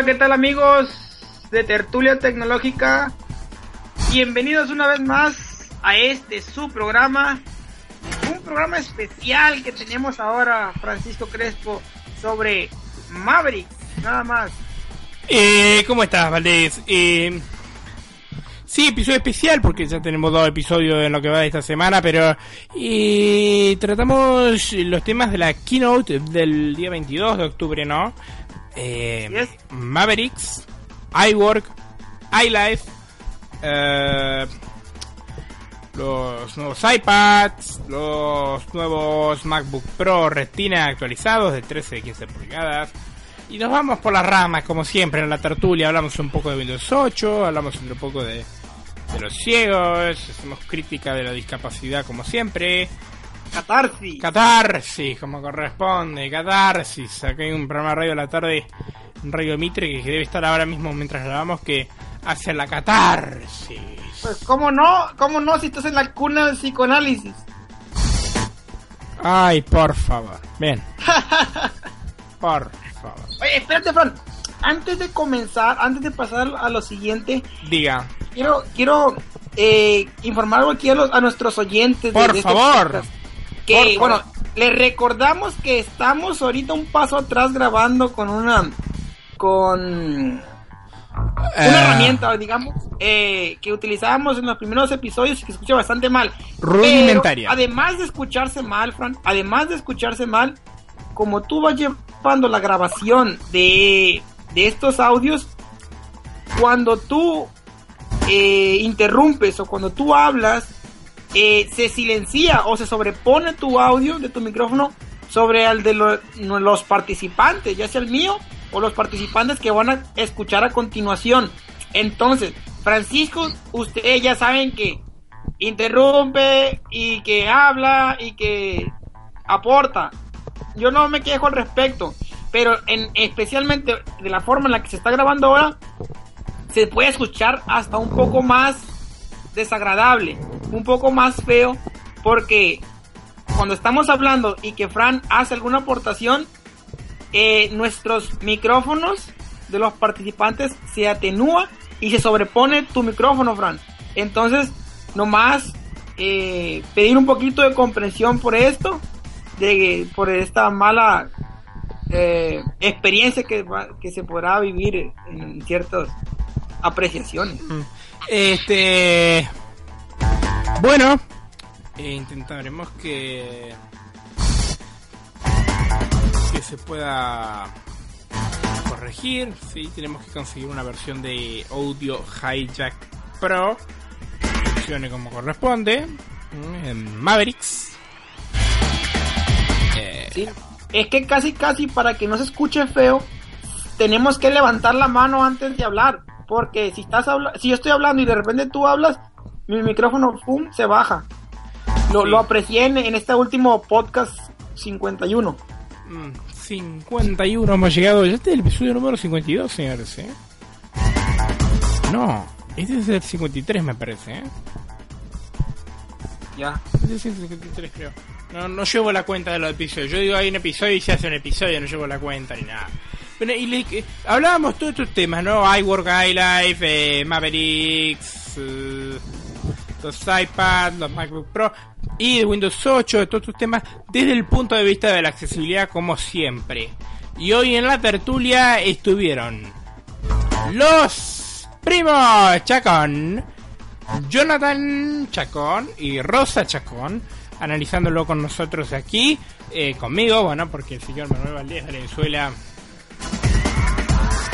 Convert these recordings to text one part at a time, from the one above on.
Hola, ¿qué tal amigos de Tertulia Tecnológica? Bienvenidos una vez más a este su programa, un programa especial que tenemos ahora, Francisco Crespo, sobre Maverick, nada más. Eh, ¿Cómo estás, Valdés? Eh, sí, episodio especial porque ya tenemos dos episodios en lo que va de esta semana, pero eh, tratamos los temas de la keynote del día 22 de octubre, ¿no? Eh. Mavericks, iWork, iLife, eh, los nuevos iPads, los nuevos MacBook Pro Retina actualizados de 13 y 15 pulgadas. Y nos vamos por las ramas, como siempre, en la tertulia. Hablamos un poco de Windows 8, hablamos un poco de, de los ciegos, hacemos crítica de la discapacidad, como siempre. Catarsis. Catarsis, como corresponde, catarsis. Acá hay un programa de radio a la tarde, en Radio Mitre, que debe estar ahora mismo mientras grabamos, que hace la catarsis. Pues cómo no, cómo no si estás en la cuna del psicoanálisis. Ay, por favor. Bien. Por favor. Oye, espérate, Fran. Antes de comenzar, antes de pasar a lo siguiente, Diga. quiero quiero eh, informar aquí a, los- a nuestros oyentes. de- Por de este favor. Que, Por favor. bueno, les recordamos que estamos ahorita un paso atrás grabando con una. con. Una Eh, herramienta, digamos, eh, que utilizábamos en los primeros episodios y que escucha bastante mal. Rudimentaria. Pero, además de escucharse mal, Fran, además de escucharse mal, como tú vas llevando la grabación de, de estos audios, cuando tú eh, interrumpes o cuando tú hablas, eh, se silencia o se sobrepone tu audio de tu micrófono sobre el de los participantes, ya sea el mío o los participantes que van a escuchar a continuación. Entonces, Francisco, ustedes ya saben que interrumpe y que habla y que aporta. Yo no me quejo al respecto, pero en especialmente de la forma en la que se está grabando ahora, se puede escuchar hasta un poco más desagradable, un poco más feo, porque cuando estamos hablando y que Fran hace alguna aportación, eh, nuestros micrófonos de los participantes se atenúa y se sobrepone tu micrófono, Fran. Entonces, nomás eh, pedir un poquito de comprensión por esto, de, por esta mala eh, experiencia que, que se podrá vivir en ciertas apreciaciones. Este. Bueno, eh, intentaremos que. que se pueda corregir. Sí, tenemos que conseguir una versión de Audio Hijack Pro que funcione como corresponde en Mavericks. Eh, Sí. Es que casi casi para que no se escuche feo, tenemos que levantar la mano antes de hablar. Porque si estás habla si yo estoy hablando y de repente tú hablas, mi micrófono pum, se baja. Lo, Sí. lo aprecié en, en este último podcast 51. mm, 51 hemos llegado. Ya este es el episodio número 52, señores. ¿eh? No, este es el 53, me parece. ¿eh? Ya. Este es el 53, creo. No, no llevo la cuenta de los episodios. Yo digo, hay un episodio y se hace un episodio, no llevo la cuenta ni nada. Bueno, y le- eh, hablábamos todos estos temas, ¿no? iWork, iLife, eh, Mavericks, eh, los iPads, los MacBook Pro y de Windows 8, de todos estos temas, desde el punto de vista de la accesibilidad, como siempre. Y hoy en la tertulia estuvieron los primos Chacón, Jonathan Chacón y Rosa Chacón, analizándolo con nosotros aquí, eh, conmigo, bueno, porque el señor Manuel Valdés de Venezuela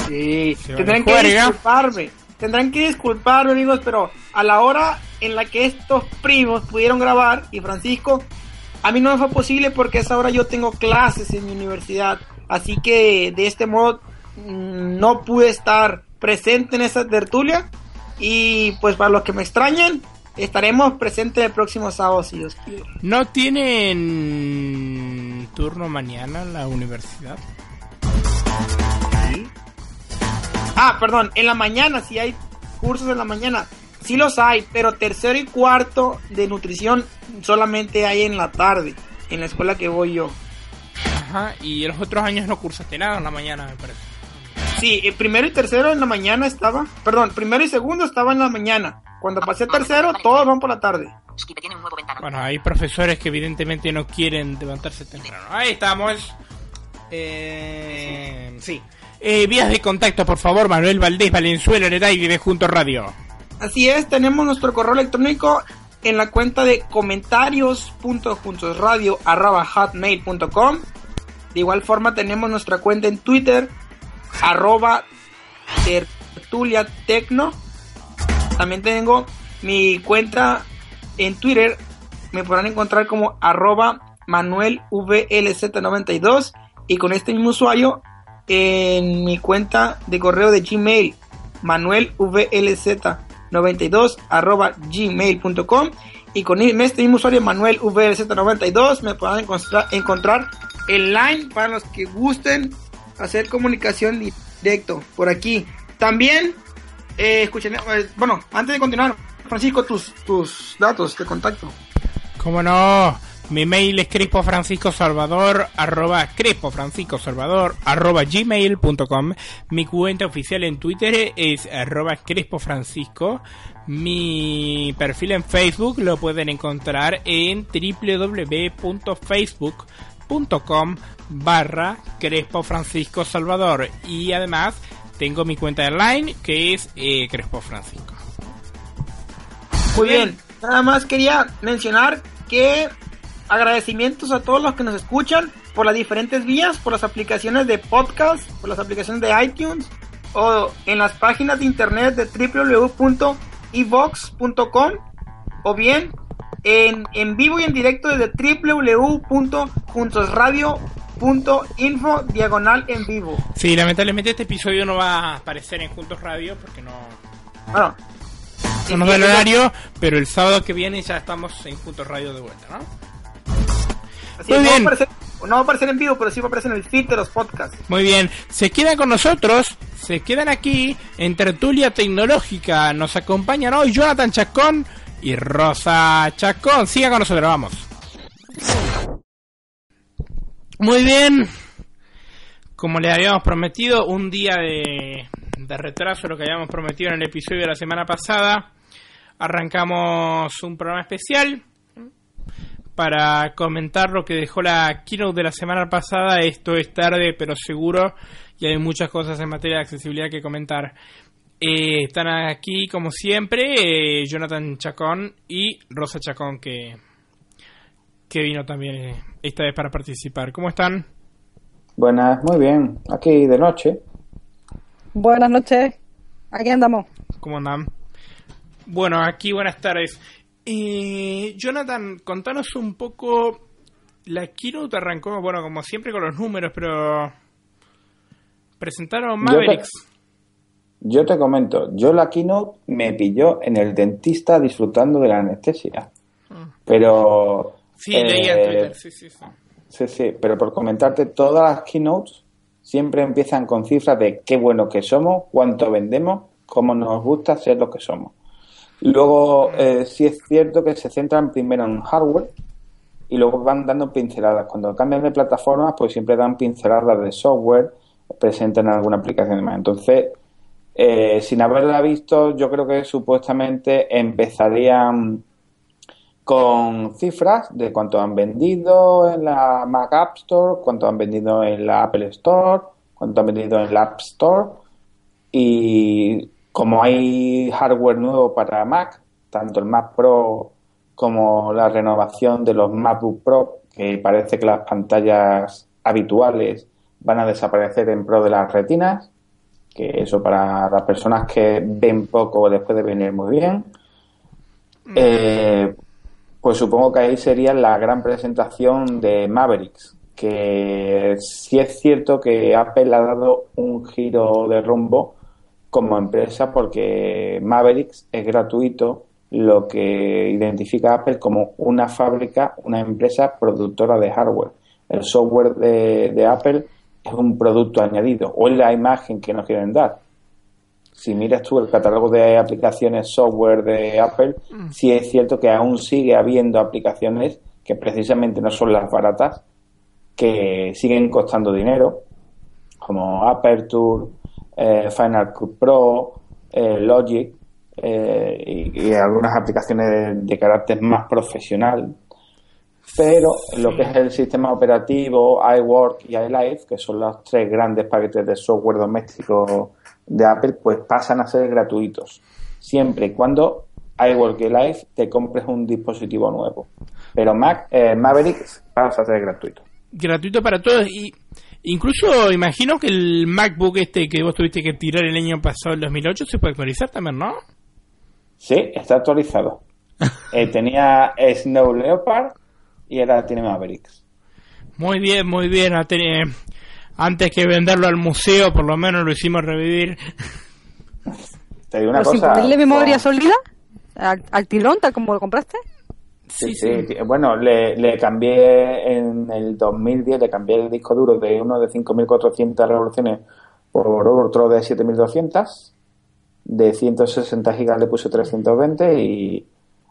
Sí. Tendrán que disculparme. Tendrán que disculparme, amigos, pero a la hora en la que estos primos pudieron grabar y Francisco, a mí no me fue posible porque a esa hora yo tengo clases en mi universidad. Así que de este modo mm, no pude estar presente en esa tertulia. Y pues para los que me extrañen, estaremos presentes el próximo sábado si Dios quiere. ¿No tienen turno mañana en la universidad? Sí. Ah, perdón, en la mañana, si hay cursos en la mañana. Sí los hay, pero tercero y cuarto de nutrición solamente hay en la tarde, en la escuela que voy yo. Ajá, y los otros años no cursaste nada en la mañana, me parece. Sí, el primero y tercero en la mañana estaba. Perdón, primero y segundo estaba en la mañana. Cuando pasé a tercero, todos van por la tarde. Bueno, hay profesores que evidentemente no quieren levantarse temprano. Ahí estamos. Eh, sí. Eh, vías de contacto, por favor, Manuel Valdés Valenzuela, Hereday, Vive Junto Radio. Así es, tenemos nuestro correo electrónico en la cuenta de comentarios.juntosradio.hotmail.com De igual forma tenemos nuestra cuenta en Twitter, arroba tertulia. También tengo mi cuenta en Twitter, me podrán encontrar como arroba manuelvlz92 y con este mismo usuario en mi cuenta de correo de Gmail, manuelvlz92 arroba gmail.com y con este mismo usuario manuelvlz92 me podrán encontrar, encontrar el line para los que gusten hacer comunicación directo por aquí. También, eh, escuchen, eh, bueno, antes de continuar, Francisco, tus, tus datos de contacto. ¿Cómo no? Mi mail es salvador arroba salvador arroba gmail.com Mi cuenta oficial en Twitter es arroba francisco. Mi perfil en Facebook lo pueden encontrar en www.facebook.com barra Crespo Francisco Salvador y además tengo mi cuenta online que es eh, Crespo Francisco. Muy bien, nada más quería mencionar que agradecimientos a todos los que nos escuchan por las diferentes vías, por las aplicaciones de podcast, por las aplicaciones de iTunes o en las páginas de internet de www.evox.com o bien en, en vivo y en directo desde www.juntosradio.info diagonal en vivo. Sí, lamentablemente este episodio no va a aparecer en Juntos Radio porque no... Bueno, no nos da el horario, pero el sábado que viene ya estamos en Juntos Radio de vuelta, ¿no? Así Muy bien. No, va aparecer, no va a aparecer en vivo, pero sí va a aparecer en el feed de los podcasts. Muy bien. Se quedan con nosotros, se quedan aquí en Tertulia Tecnológica. Nos acompañan hoy Jonathan Chacón y Rosa Chacón. Siga con nosotros, vamos. Muy bien. Como le habíamos prometido, un día de, de retraso, lo que habíamos prometido en el episodio de la semana pasada. Arrancamos un programa especial para comentar lo que dejó la keynote de la semana pasada. Esto es tarde, pero seguro, y hay muchas cosas en materia de accesibilidad que comentar. Eh, están aquí, como siempre, eh, Jonathan Chacón y Rosa Chacón, que, que vino también eh, esta vez para participar. ¿Cómo están? Buenas, muy bien. Aquí de noche. Buenas noches. Aquí andamos. ¿Cómo andan? Bueno, aquí buenas tardes. Eh, Jonathan, contanos un poco. La keynote arrancó, bueno, como siempre con los números, pero. Presentaron Mavericks. Yo te, comento, yo la keynote me pilló en el dentista disfrutando de la anestesia. Ah. Pero. Sí, leí en eh, Twitter, sí, sí, sí. Sí, sí, pero por comentarte, todas las keynotes siempre empiezan con cifras de qué bueno que somos, cuánto vendemos, cómo nos gusta ser lo que somos. Luego, eh, sí es cierto que se centran primero en hardware y luego van dando pinceladas. Cuando cambian de plataformas, pues siempre dan pinceladas de software, presentan alguna aplicación más. Entonces, eh, sin haberla visto, yo creo que supuestamente empezarían con cifras de cuánto han vendido en la Mac App Store, cuánto han vendido en la Apple Store, cuánto han vendido en la App Store y como hay hardware nuevo para Mac, tanto el Mac Pro como la renovación de los MacBook Pro, que parece que las pantallas habituales van a desaparecer en pro de las retinas, que eso para las personas que ven poco les puede venir muy bien. Mm. Eh, pues supongo que ahí sería la gran presentación de Mavericks, que sí es cierto que Apple ha dado un giro de rumbo como empresa porque Mavericks es gratuito, lo que identifica a Apple como una fábrica, una empresa productora de hardware. El software de, Apple es un producto añadido o es la imagen que nos quieren dar. Si miras tú el catálogo de aplicaciones software de Apple, mm. sí es cierto que aún sigue habiendo aplicaciones que precisamente no son las baratas, que siguen costando dinero, como Aperture, eh, Final Cut Pro, eh, Logic eh, y, y algunas aplicaciones de, carácter más profesional. Pero lo que es el sistema operativo, iWork y iLife, que son los tres grandes paquetes de software doméstico de Apple, pues pasan a ser gratuitos. Siempre y cuando iWork y iLife te compres un dispositivo nuevo. Pero Mac, eh, Maverick pasa a ser gratuito. gratuito para todos y incluso imagino que el MacBook este que vos tuviste que tirar el año pasado, el 2008, se puede actualizar también, ¿no? Sí, está actualizado. Eh, tenía Snow Leopard y ahora tiene Mavericks. Muy bien, muy bien. teni- Antes que venderlo al museo, por lo menos lo hicimos revivir. Te digo una cosa. ponerle memoria sólida tirón, tal como lo compraste. Sí, sí. Bueno, le, le cambié en el 2010, le cambié el disco duro de uno de 5.400 revoluciones por otro de 7.200. De 160 gigas le puse 320 y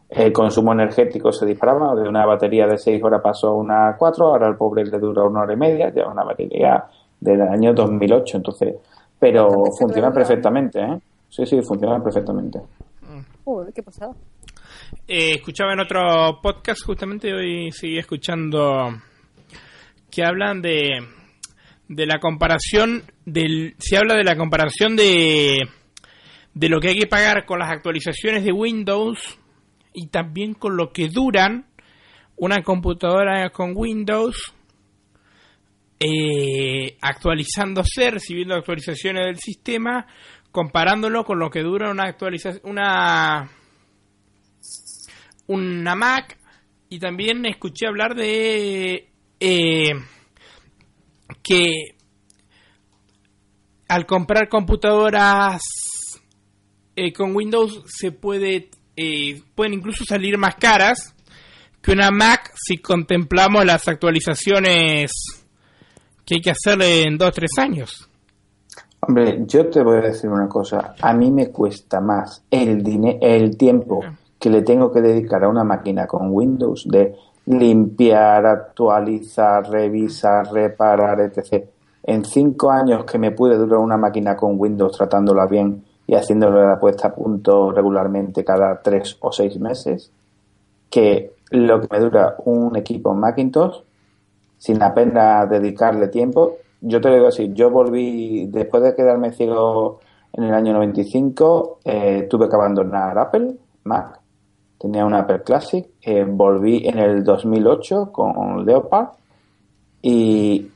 el consumo energético se disparaba. De una batería de 6 horas pasó a una 4, ahora el pobre le dura una hora y media, ya una batería del año 2008. Entonces, pero funciona perfectamente, ¿eh? Sí, sí, funciona perfectamente. Uy, qué pasada. Eh, escuchaba en otro podcast, justamente hoy seguí escuchando que hablan de de la comparación del se habla de la comparación de de lo que hay que pagar con las actualizaciones de Windows y también con lo que duran una computadora con Windows eh, actualizándose, recibiendo actualizaciones del sistema, comparándolo con lo que dura una actualización, una una Mac y también escuché hablar de eh, que al comprar computadoras eh, con Windows se puede eh, pueden incluso salir más caras que una Mac si contemplamos las actualizaciones que hay que hacerle en 2-3 años. Hombre, yo te voy a decir una cosa. A mí me cuesta más el, el tiempo que le tengo que dedicar a una máquina con Windows de limpiar, actualizar, revisar, reparar, etc. En cinco años que me puede durar una máquina con Windows tratándola bien y haciéndole la puesta a punto regularmente cada tres o seis meses, que lo que me dura un equipo Macintosh sin apenas dedicarle tiempo. Yo te lo digo así, yo volví, después de quedarme ciego en el año 95, eh, tuve que abandonar Apple, Mac, tenía un Apple Classic, eh, volví en el 2008 con Leopard y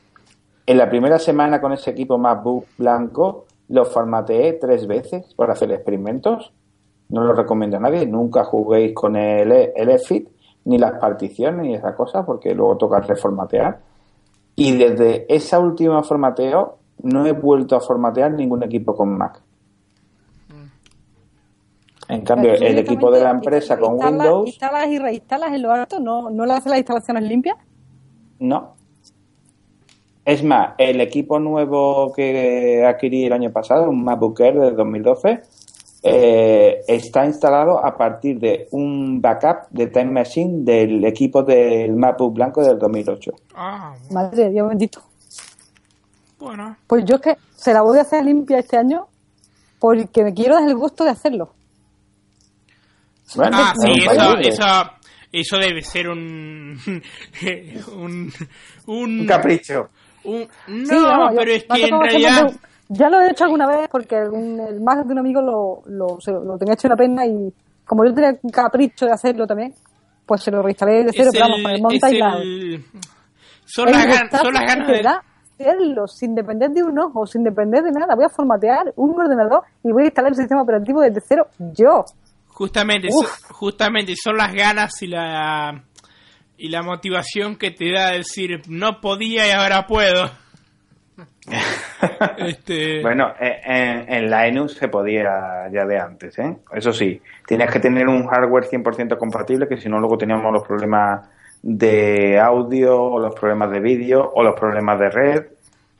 en la primera semana con ese equipo MacBook blanco lo formateé tres veces por hacer experimentos. No lo recomiendo a nadie, nunca juguéis con el, el EFIT ni las particiones ni esa cosa porque luego toca reformatear. Y desde esa última formateo no he vuelto a formatear ningún equipo con Mac. En cambio, el equipo de la empresa con Windows, Instalas y reinstalas en lo alto, no, no le haces las instalaciones limpias. no. Es más, el equipo nuevo que adquirí el año pasado, un MacBook Air de 2012, eh, está instalado a partir de un backup de Time Machine del equipo del MacBook blanco del 2008. Ah, Madre de Dios bendito. bueno. Pues yo es que se la voy a hacer limpia este año porque me quiero dar el gusto de hacerlo. Bueno, Ah, sí, eso, eso, eso debe ser un. un. un. Un capricho. un- no, Sí, vamos, yo- pero es que en realidad. Ya lo he hecho alguna vez porque el Mac de un amigo lo, lo, se- lo tenía hecho una pena y como yo tenía un capricho de hacerlo también, pues se lo reinstalé de cero, es pero vamos, el- con el monta y la... el- son, el las gan- son las ganas de. hacerlo sin depender de un ojo, sin depender de nada. Voy a formatear un ordenador y voy a instalar el sistema operativo desde cero yo. Justamente, Uf. justamente son las ganas y la y la motivación que te da decir no podía y ahora puedo. este, Bueno, eh, en, en Linux se podía ya de antes, ¿eh? Eso sí, tienes que tener un hardware 100% compatible, que si no luego teníamos los problemas de audio, o los problemas de vídeo, o los problemas de red.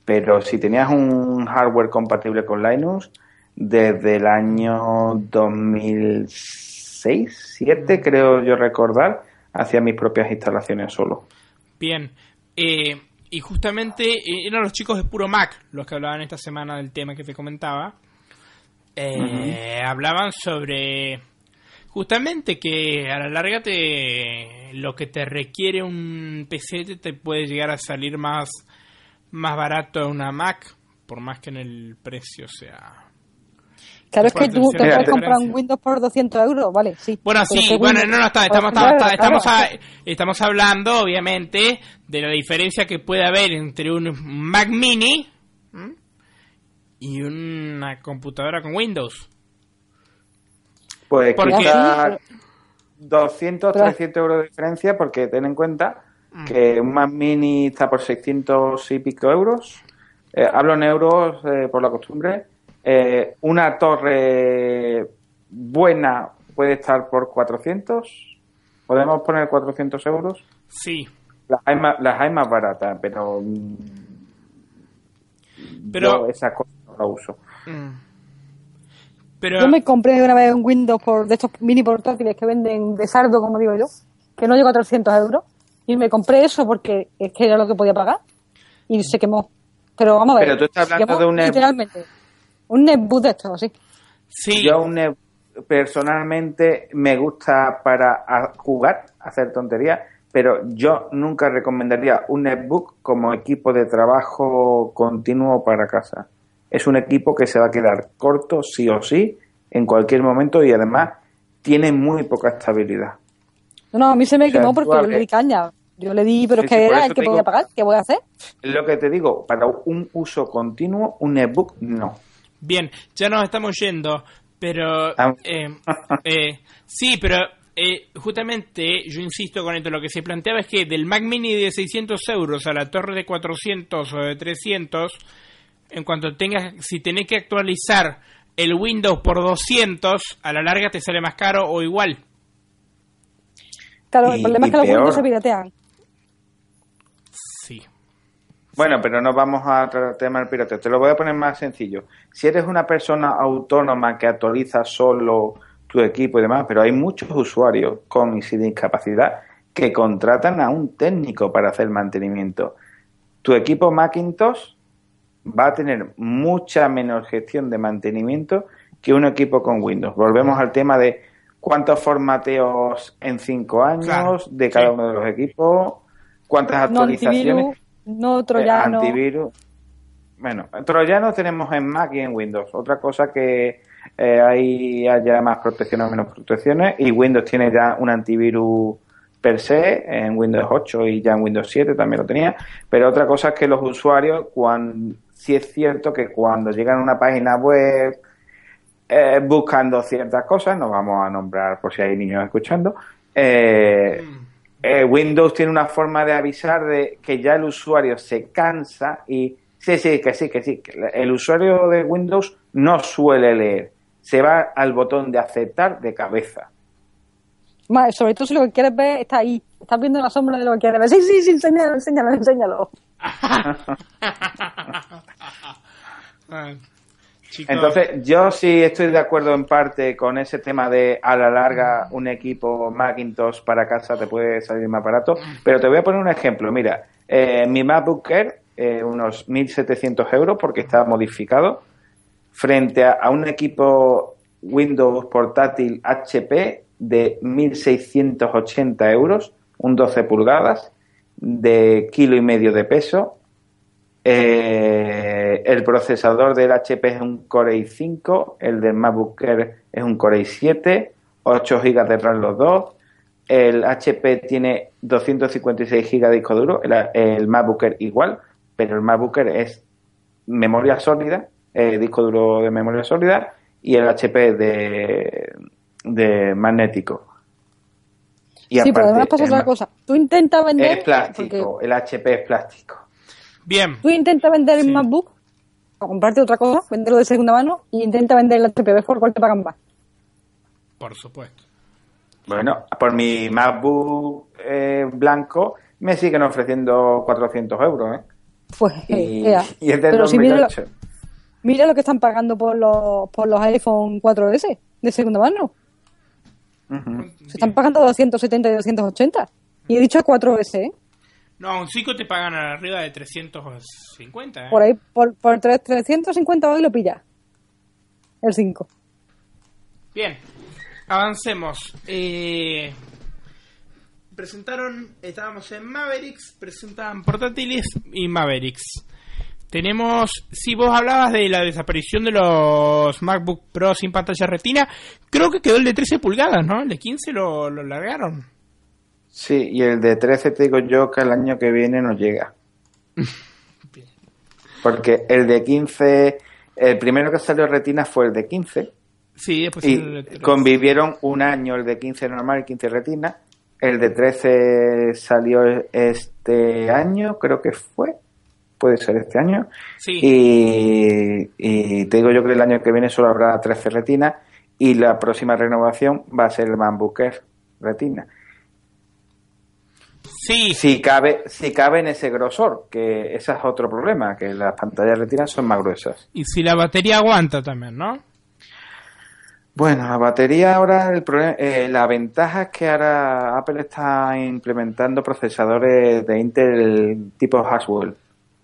Pero si tenías un hardware compatible con Linux, desde el año 2006, 2007, creo yo recordar, hacía mis propias instalaciones solo. Bien. Eh, y justamente eh, eran los chicos de Puro Mac los que hablaban esta semana del tema que te comentaba. Eh, Hablaban sobre justamente que a la larga te lo que te requiere un PC te- puede llegar a salir más más barato una Mac, por más que en el precio sea. Claro, es que tú te puedes diferencia. comprar un Windows por 200 euros, vale, sí. Bueno, sí, bueno, Windows- no, no, está- estamos, Claro, estamos, claro, a- estamos hablando, obviamente, de la diferencia que puede haber entre un Mac Mini ¿m? y una computadora con Windows. Pues Porque- quizás 200, Pero- 300 euros de diferencia, porque ten en cuenta que un Mac Mini está por 600 y pico euros. Eh, hablo en euros eh, por la costumbre. Eh, una torre buena puede estar por 400. ¿Podemos poner 400 euros? Sí, Las hay más, las hay más baratas, pero, mm, Pero- yo esa cosa no la uso. Mm. pero Yo me compré una vez un Windows por, de estos mini portátiles que venden de sardo, como digo yo, que no llegó a 300 euros. Y me compré eso porque es que era lo que podía pagar. Y se quemó. Pero vamos a ver. Pero tú estás se hablando quemó de un net- Literalmente. Un netbook de estos, así. sí, Yo un personalmente me gusta para jugar, hacer tonterías, pero yo nunca recomendaría un netbook como equipo de trabajo continuo para casa. Es un equipo que se va a quedar corto sí o sí en cualquier momento y además tiene muy poca estabilidad. No, no, a mí se me O sea, quemó porque yo le di caña. Yo le di, pero Sí, es que sí, era el que digo- podía pagar. ¿Qué voy a hacer? Lo que te digo, para un uso continuo, un netbook no. Bien, ya nos estamos yendo, pero eh, eh, sí, pero eh, justamente yo insisto con esto, lo que se planteaba es que del Mac Mini de 600 euros a la torre de 400 o de 300, en cuanto tengas, si tenés que actualizar el Windows por 200, a la larga te sale más caro o igual. Claro, el Y- problema es que los. Windows se piratean. Sí. Bueno, pero no vamos a tratar el tema del pirata. Te lo voy a poner más sencillo. Si eres una persona autónoma que actualiza solo tu equipo y demás, pero hay muchos usuarios con y sin discapacidad que contratan a un técnico para hacer mantenimiento. Tu equipo Macintosh va a tener mucha menos gestión de mantenimiento que un equipo con Windows. Volvemos al tema de cuántos formateos en cinco años Claro, de cada sí. uno de los equipos, cuántas actualizaciones. No Eh, troyano. antivirus. Bueno, troyanos tenemos en Mac y en Windows. Otra cosa que eh, ahí haya más protecciones o menos protecciones. Y Windows tiene ya un antivirus per se en Windows 8 y ya en Windows 7 también lo tenía. Pero otra cosa es que los usuarios, cuando, sí es cierto que cuando llegan a una página web eh, buscando ciertas cosas, no vamos a nombrar por si hay niños escuchando, eh, eh, Windows tiene una forma de avisar de que ya el usuario se cansa y sí, sí, que sí, que sí. que el usuario de Windows no suele leer, se va al botón de aceptar de cabeza. Más, sobre todo si lo que quieres ver está ahí. Estás viendo la sombra de lo que quieres ver. Sí, sí, sí, enséñalo, enséñalo, enséñalo. Entonces, yo sí estoy de acuerdo en parte con ese tema de a la larga un equipo Macintosh para casa te puede salir más barato, pero te voy a poner un ejemplo. Mira, eh, mi MacBook Air, eh, unos 1.700 euros porque está modificado, frente a, a un equipo Windows portátil HP de 1.680 euros, un 12 pulgadas, de kilo y medio de peso, eh, el procesador del HP es un Core i5, el del MacBook Air es un Core i7, 8 GB de RAM los dos. El HP tiene 256 GB de disco duro, el, el MacBook Air igual, pero el MacBook Air es memoria sólida, eh, disco duro de memoria sólida, y el HP de, de magnético. Y sí, pero además pasa otra cosa. Tú intentas vender. Es plástico, porque el HP es plástico. Bien, Tú intentas vender el. MacBook o comprarte otra cosa, venderlo de segunda mano y intenta vender el HP por cuál te pagan más. por supuesto. Bueno, por mi MacBook eh, blanco me siguen ofreciendo 400 euros, ¿eh? Pues, Y, ea. y es del pero si mira lo, 2008. mira lo que están pagando por los, por los iPhone 4S de segunda mano. Se están pagando 270 y 280. Y he dicho 4S, ¿eh? No, un 5 te pagan arriba de 350. ¿eh? Por ahí, por, por 350 hoy lo pilla. El 5. Bien, avancemos. Eh, presentaron, estábamos en Mavericks, presentaban portátiles y Mavericks. Tenemos, si vos hablabas de la desaparición de los MacBook Pro sin pantalla retina, creo que quedó el de 13 pulgadas, ¿no? El de 15 lo, lo largaron. Sí, y el de 13 te digo yo que el año que viene no llega. Porque el de 15, el primero que salió retina fue el de 15. Sí, y el de 13. convivieron un año el de 15 normal y 15 retina. El de 13 salió este año, creo que fue. Puede ser este año. Sí. Y, y te digo yo que el año que viene solo habrá 13 retina. Y la próxima renovación va a ser el MacBook retina. Sí, Si cabe, si cabe en ese grosor, que ese es otro problema, que las pantallas retina son más gruesas. y si la batería aguanta también, ¿no? Bueno, la batería ahora, el problema, eh, la ventaja es que ahora Apple está implementando procesadores de Intel tipo Haswell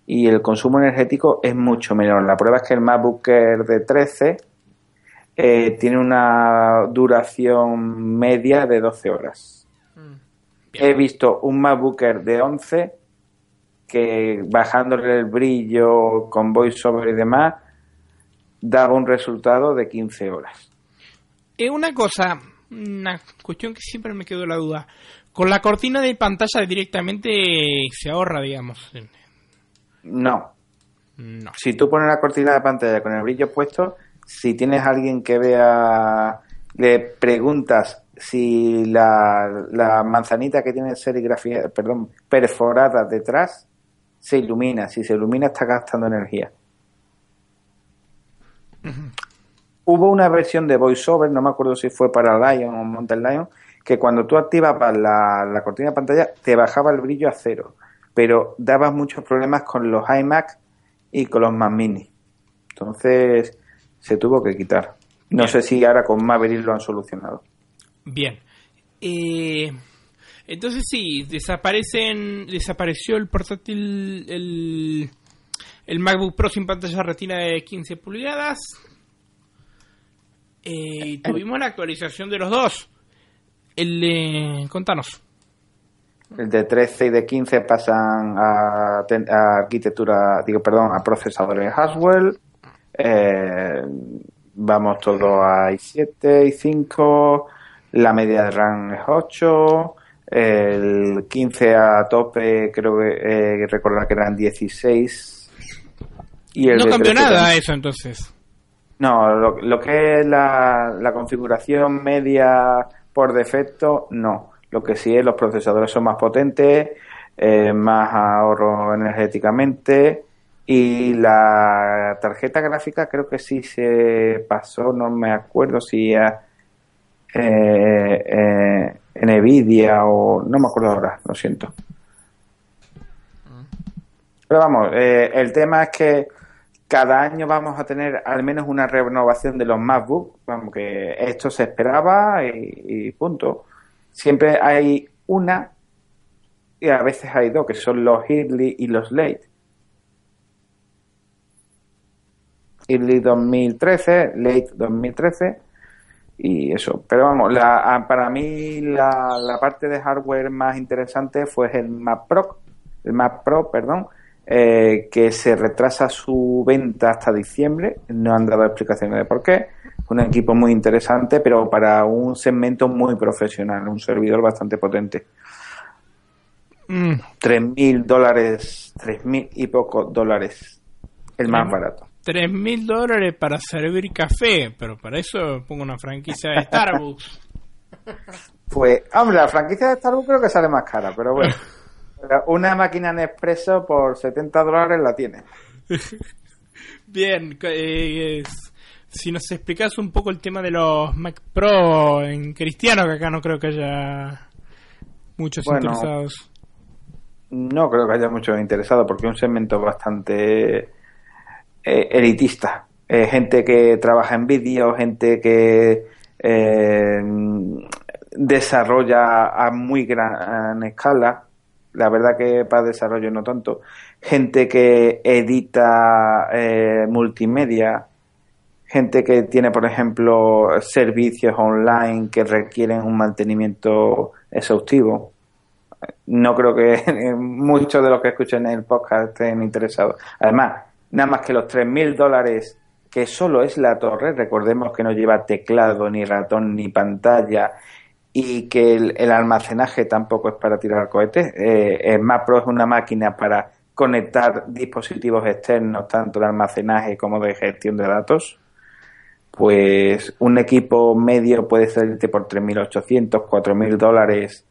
y el consumo energético es mucho menor. La prueba es que el MacBook Air de 13 eh, tiene una duración media de 12 horas. He visto un MacBook Air de 11 que bajándole el brillo con voiceover y demás daba un resultado de 15 horas. Eh, una cosa, una cuestión que siempre me quedó la duda. Con la cortina de pantalla directamente se ahorra, digamos. No, No. si tú pones la cortina de pantalla con el brillo puesto, si tienes a alguien que vea, le preguntas si la, la manzanita que tiene serigrafía, perdón, perforada detrás se ilumina. Si se ilumina está gastando energía. Hubo una versión de VoiceOver, no me acuerdo si fue para Lion o Mountain Lion, que cuando tú activabas la, la cortina de pantalla te bajaba el brillo a cero, pero dabas muchos problemas con los iMac y con los Mac Mini. Entonces se tuvo que quitar. No Bien. sé si ahora con Maverick lo han solucionado. Bien. Eh, entonces sí, desaparecen, desapareció el portátil, el, el MacBook Pro sin pantalla retina de 15 pulgadas. Eh, y tuvimos la actualización de los dos. El de... Contanos. El de 13 y de 15 pasan a, arquitectura, digo, perdón, a procesadores Haswell. Eh, vamos todo a i7, i5. La media de RAM es 8. El 15 a tope, creo que eh, recordar que eran 16. Y el No cambió 13 nada eso entonces. No, lo, lo que es la, la configuración media por defecto, no. Lo que sí es los procesadores son más potentes, eh, más ahorro energéticamente y la tarjeta gráfica creo que sí se pasó, no me acuerdo si a eh, eh, Nvidia o no me acuerdo ahora, lo siento. Pero vamos, eh, el tema es que cada año vamos a tener al menos una renovación de los MacBook, vamos que esto se esperaba y, y punto. Siempre hay una y a veces hay dos, que son los Early y los Late. Early 2013, Late 2013 y eso. Pero vamos, la, para mí la, la parte de hardware más interesante fue el Mac Pro, el Mac Pro, perdón, eh, que se retrasa su venta hasta diciembre. No han dado explicaciones de por qué. Un equipo muy interesante, pero para un segmento muy profesional, un servidor bastante potente. Mm, Tres mil dólares, tres mil y pocos dólares, el más Mm. barato. Tres mil dólares para servir café, pero para eso pongo una franquicia de Starbucks. Pues, hombre, la franquicia de Starbucks creo que sale más cara, pero bueno. Una máquina Nespresso por 70 dólares la tiene. Bien, eh, si nos explicas un poco el tema de los Mac Pro en cristiano, que acá no creo que haya muchos Bueno. interesados. No creo que haya muchos interesados porque es un segmento bastante eh. Eh, gente que trabaja en vídeo, gente que eh, desarrolla a muy gran escala. la verdad que para desarrollo no tanto. Gente que edita eh, multimedia, gente que tiene, por ejemplo, servicios online que requieren un mantenimiento exhaustivo. No creo que muchos de los que escuchen el podcast estén interesados. Además, nada más que los 3.000 dólares que solo es la torre, recordemos que no lleva teclado, ni ratón, ni pantalla, y que el, almacenaje tampoco es para tirar cohetes. Eh, Pro es una máquina para conectar dispositivos externos, tanto de almacenaje como de gestión de datos. Pues un equipo medio puede salirte por 3.800, 4.000 dólares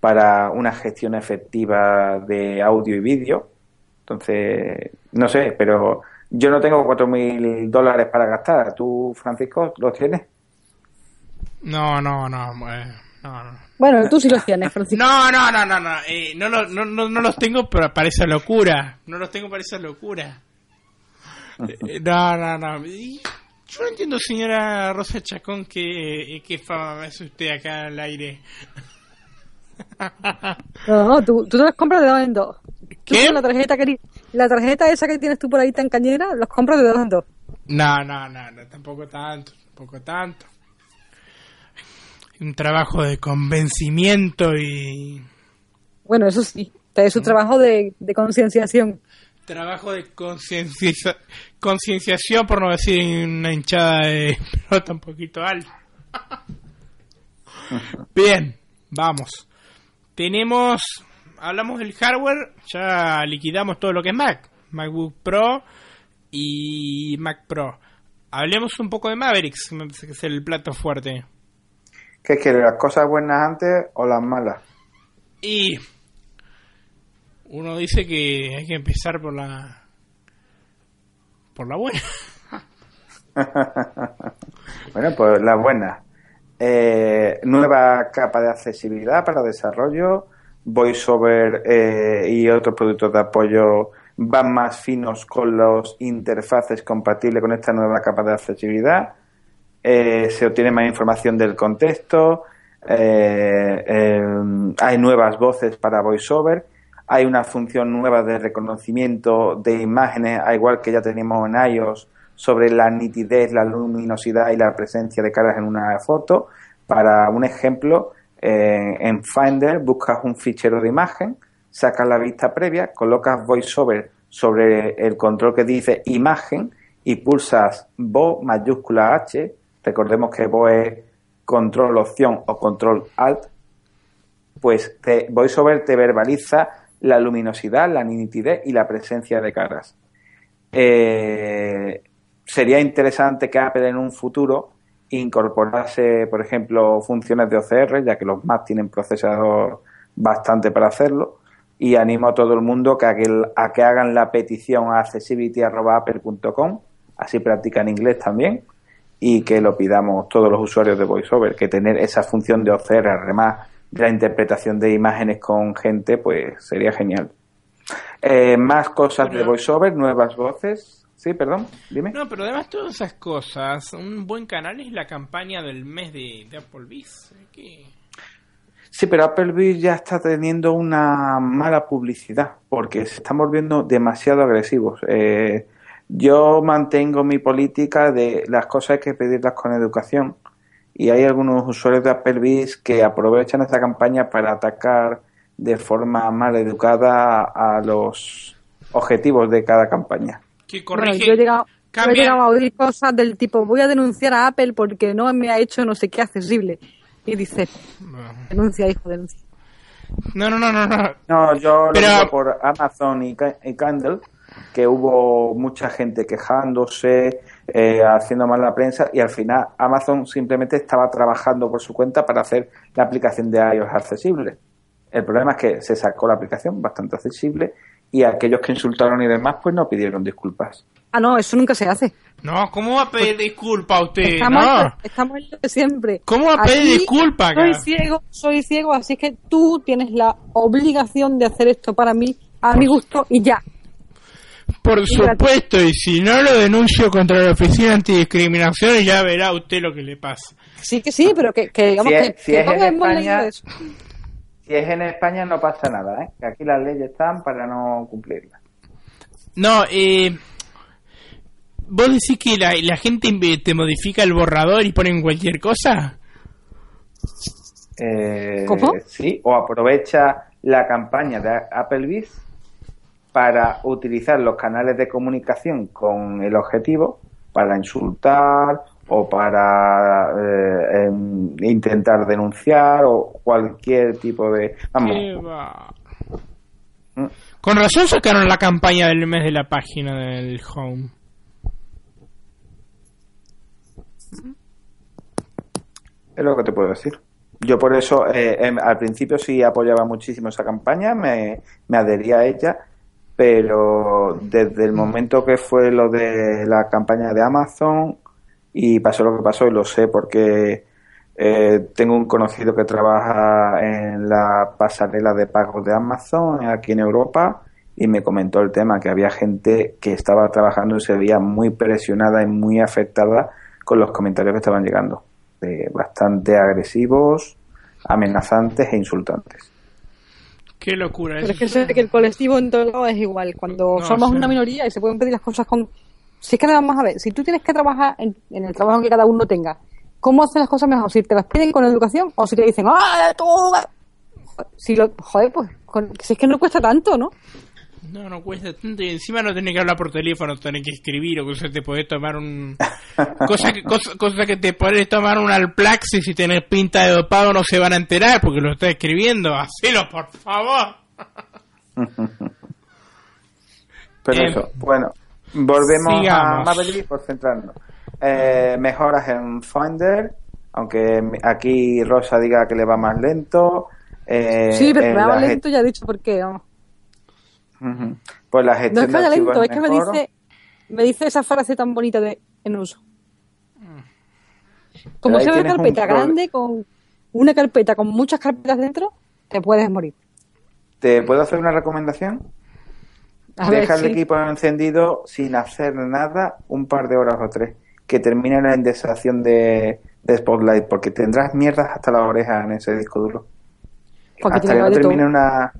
para una gestión efectiva de audio y vídeo. Entonces, no sé, pero yo no tengo 4.000 dólares para gastar. ¿Tú, Francisco, los tienes? No, no, no. Bueno, tú sí los tienes, Francisco. No, no, no, no, no. Eh, no, no, no, no, los tengo pero para esa locura. No los tengo para esa locura. Eh, no, no, no. yo no entiendo, señora Rosa Chacón, qué, qué fama me hace usted acá al aire. No, tú, tú te las compras de dos en dos. ¿Qué? La tarjeta, que, la tarjeta esa que tienes tú por ahí tan cañera, los compras de dos en dos. No, no, no, no, tampoco tanto, tampoco tanto un trabajo de convencimiento y... Bueno, eso sí, es un trabajo de, de concienciación. Trabajo de concienciación, por no decir una hinchada de pelota un poquito alta. Bien, vamos. Tenemos, hablamos del hardware, ya liquidamos todo lo que es Mac, MacBook Pro y Mac Pro. Hablemos un poco de Mavericks, que es el plato fuerte. ¿Qué quieres, las cosas buenas antes o las malas? Y uno dice que hay que empezar por la por la buena. bueno, pues la buena. Eh, nueva capa de accesibilidad para desarrollo, VoiceOver eh, y otros productos de apoyo van más finos con los interfaces compatibles con esta nueva capa de accesibilidad. Eh, se obtiene más información del contexto, eh, eh, hay nuevas voces para VoiceOver, hay una función nueva de reconocimiento de imágenes, al igual que ya tenemos en iOS, sobre la nitidez, la luminosidad y la presencia de caras en una foto. Para un ejemplo, en Finder buscas un fichero de imagen, sacas la vista previa, colocas VoiceOver sobre el control que dice imagen y pulsas VO mayúscula H recordemos que es control opción o control alt, pues te, VoiceOver te verbaliza la luminosidad, la nitidez y la presencia de caras. Eh, sería interesante que Apple en un futuro incorporase, por ejemplo, funciones de OCR, ya que los Mac tienen procesador bastante para hacerlo, y animo a todo el mundo que a que, hagan la petición a accessibility.apple.com, así practican inglés también, y que lo pidamos todos los usuarios de VoiceOver, que tener esa función de OCR, además de la interpretación de imágenes con gente, pues sería genial. Eh, más cosas de VoiceOver, nuevas voces. Sí, perdón, dime. No, pero además todas esas cosas, un buen canal es la campaña del mes de, Applebee's. Sí, pero Applebee's ya está teniendo una mala publicidad porque se están volviendo demasiado agresivos. Eh, yo mantengo mi política de las cosas hay que pedirlas con educación y hay algunos usuarios de Applebee's que aprovechan esta campaña para atacar de forma mal educada a los objetivos de cada campaña. Bueno, yo he llegado, a oír cosas del tipo voy a denunciar a Apple porque no me ha hecho no sé qué accesible y dice denuncia hijo denuncia no no no no no, no yo lo digo por Amazon y, y Kindle que hubo mucha gente quejándose, eh, haciendo mal la prensa y al final Amazon simplemente estaba trabajando por su cuenta para hacer la aplicación de iOS accesible. El problema es que se sacó la aplicación bastante accesible y aquellos que insultaron y demás pues no pidieron disculpas. Ah, no, eso nunca se hace. No, ¿cómo va a pedir disculpas usted? Estamos, no. estamos en siempre. ¿Cómo va a pedir disculpas? Soy ciego, soy ciego, así que tú tienes la obligación de hacer esto para mí, a mi gusto y ya. Por supuesto, y si no lo denuncio contra la Oficina Antidiscriminación, ya verá usted lo que le pasa. Sí, que sí, pero que, digamos que, si es en España, Si si es en España no pasa nada, ¿eh? Que aquí las leyes están para no cumplirlas. No, eh, vos decís que la, la gente te modifica el borrador y ponen cualquier cosa. Eh, ¿Cómo? Sí, o aprovecha la campaña de Applebee's para utilizar los canales de comunicación con el objetivo para insultar o para eh, em, intentar denunciar o cualquier tipo de... Vamos. ¿Mm? Con razón sacaron la campaña del mes de la página del Home. Es lo que te puedo decir. Yo por eso eh, em, al principio sí apoyaba muchísimo esa campaña, me, me adhería a ella, pero desde el momento que fue lo de la campaña de Amazon y pasó lo que pasó y lo sé porque eh, tengo un conocido que trabaja en la pasarela de pagos de Amazon aquí en Europa y me comentó el tema que había gente que estaba trabajando y se veía muy presionada y muy afectada con los comentarios que estaban llegando bastante agresivos, amenazantes e insultantes. Qué locura. Pero es que, sé que el colectivo en todo lado es igual. Cuando somos una minoría y se pueden pedir las cosas con... Si es que vamos a ver, si tú tienes que trabajar en, el trabajo que cada uno tenga, ¿cómo haces las cosas mejor? ¿Si te las piden con educación o si te dicen, ¡ah, tú! Si lo, joder, pues, si es que no cuesta tanto, ¿no? No, no cuesta tanto y encima no tenés que hablar por teléfono, tenés que escribir o cosa te podés tomar un... cosa, que, cosa, que te podés tomar un Alplax y si tenés pinta de dopado no se van a enterar porque lo estás escribiendo. Hacelo, por favor. Pero eso, bueno, volvemos a Maverick por centrarnos. Eh, mejoras en Finder, aunque aquí Rosa diga que le va más lento. Eh, sí, pero me va lento, ya he dicho por qué. Pues la gestión no es que lento, es que me dice, me dice esa frase tan bonita de en uso. Como sea una carpeta grande con una carpeta con muchas carpetas dentro, te puedes morir. ¿Te puedo hacer una recomendación? Deja el equipo encendido sin hacer nada un par de horas o tres. Que termine la indexación de, Spotlight, porque tendrás mierdas hasta la oreja en ese disco duro. hasta que no termine una,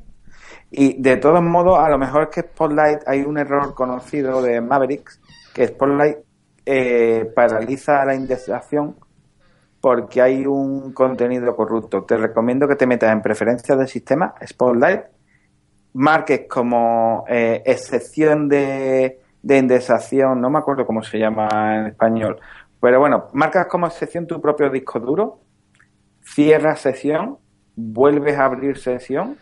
y de todos modos, a lo mejor es que Spotlight hay un error conocido de Mavericks, que Spotlight eh, paraliza la indexación porque hay un contenido corrupto. Te recomiendo que te metas en preferencias del sistema, Spotlight, marques como eh, excepción de, de indexación, no me acuerdo cómo se llama en español, pero bueno, marcas como excepción tu propio disco duro, cierras sesión, vuelves a abrir sesión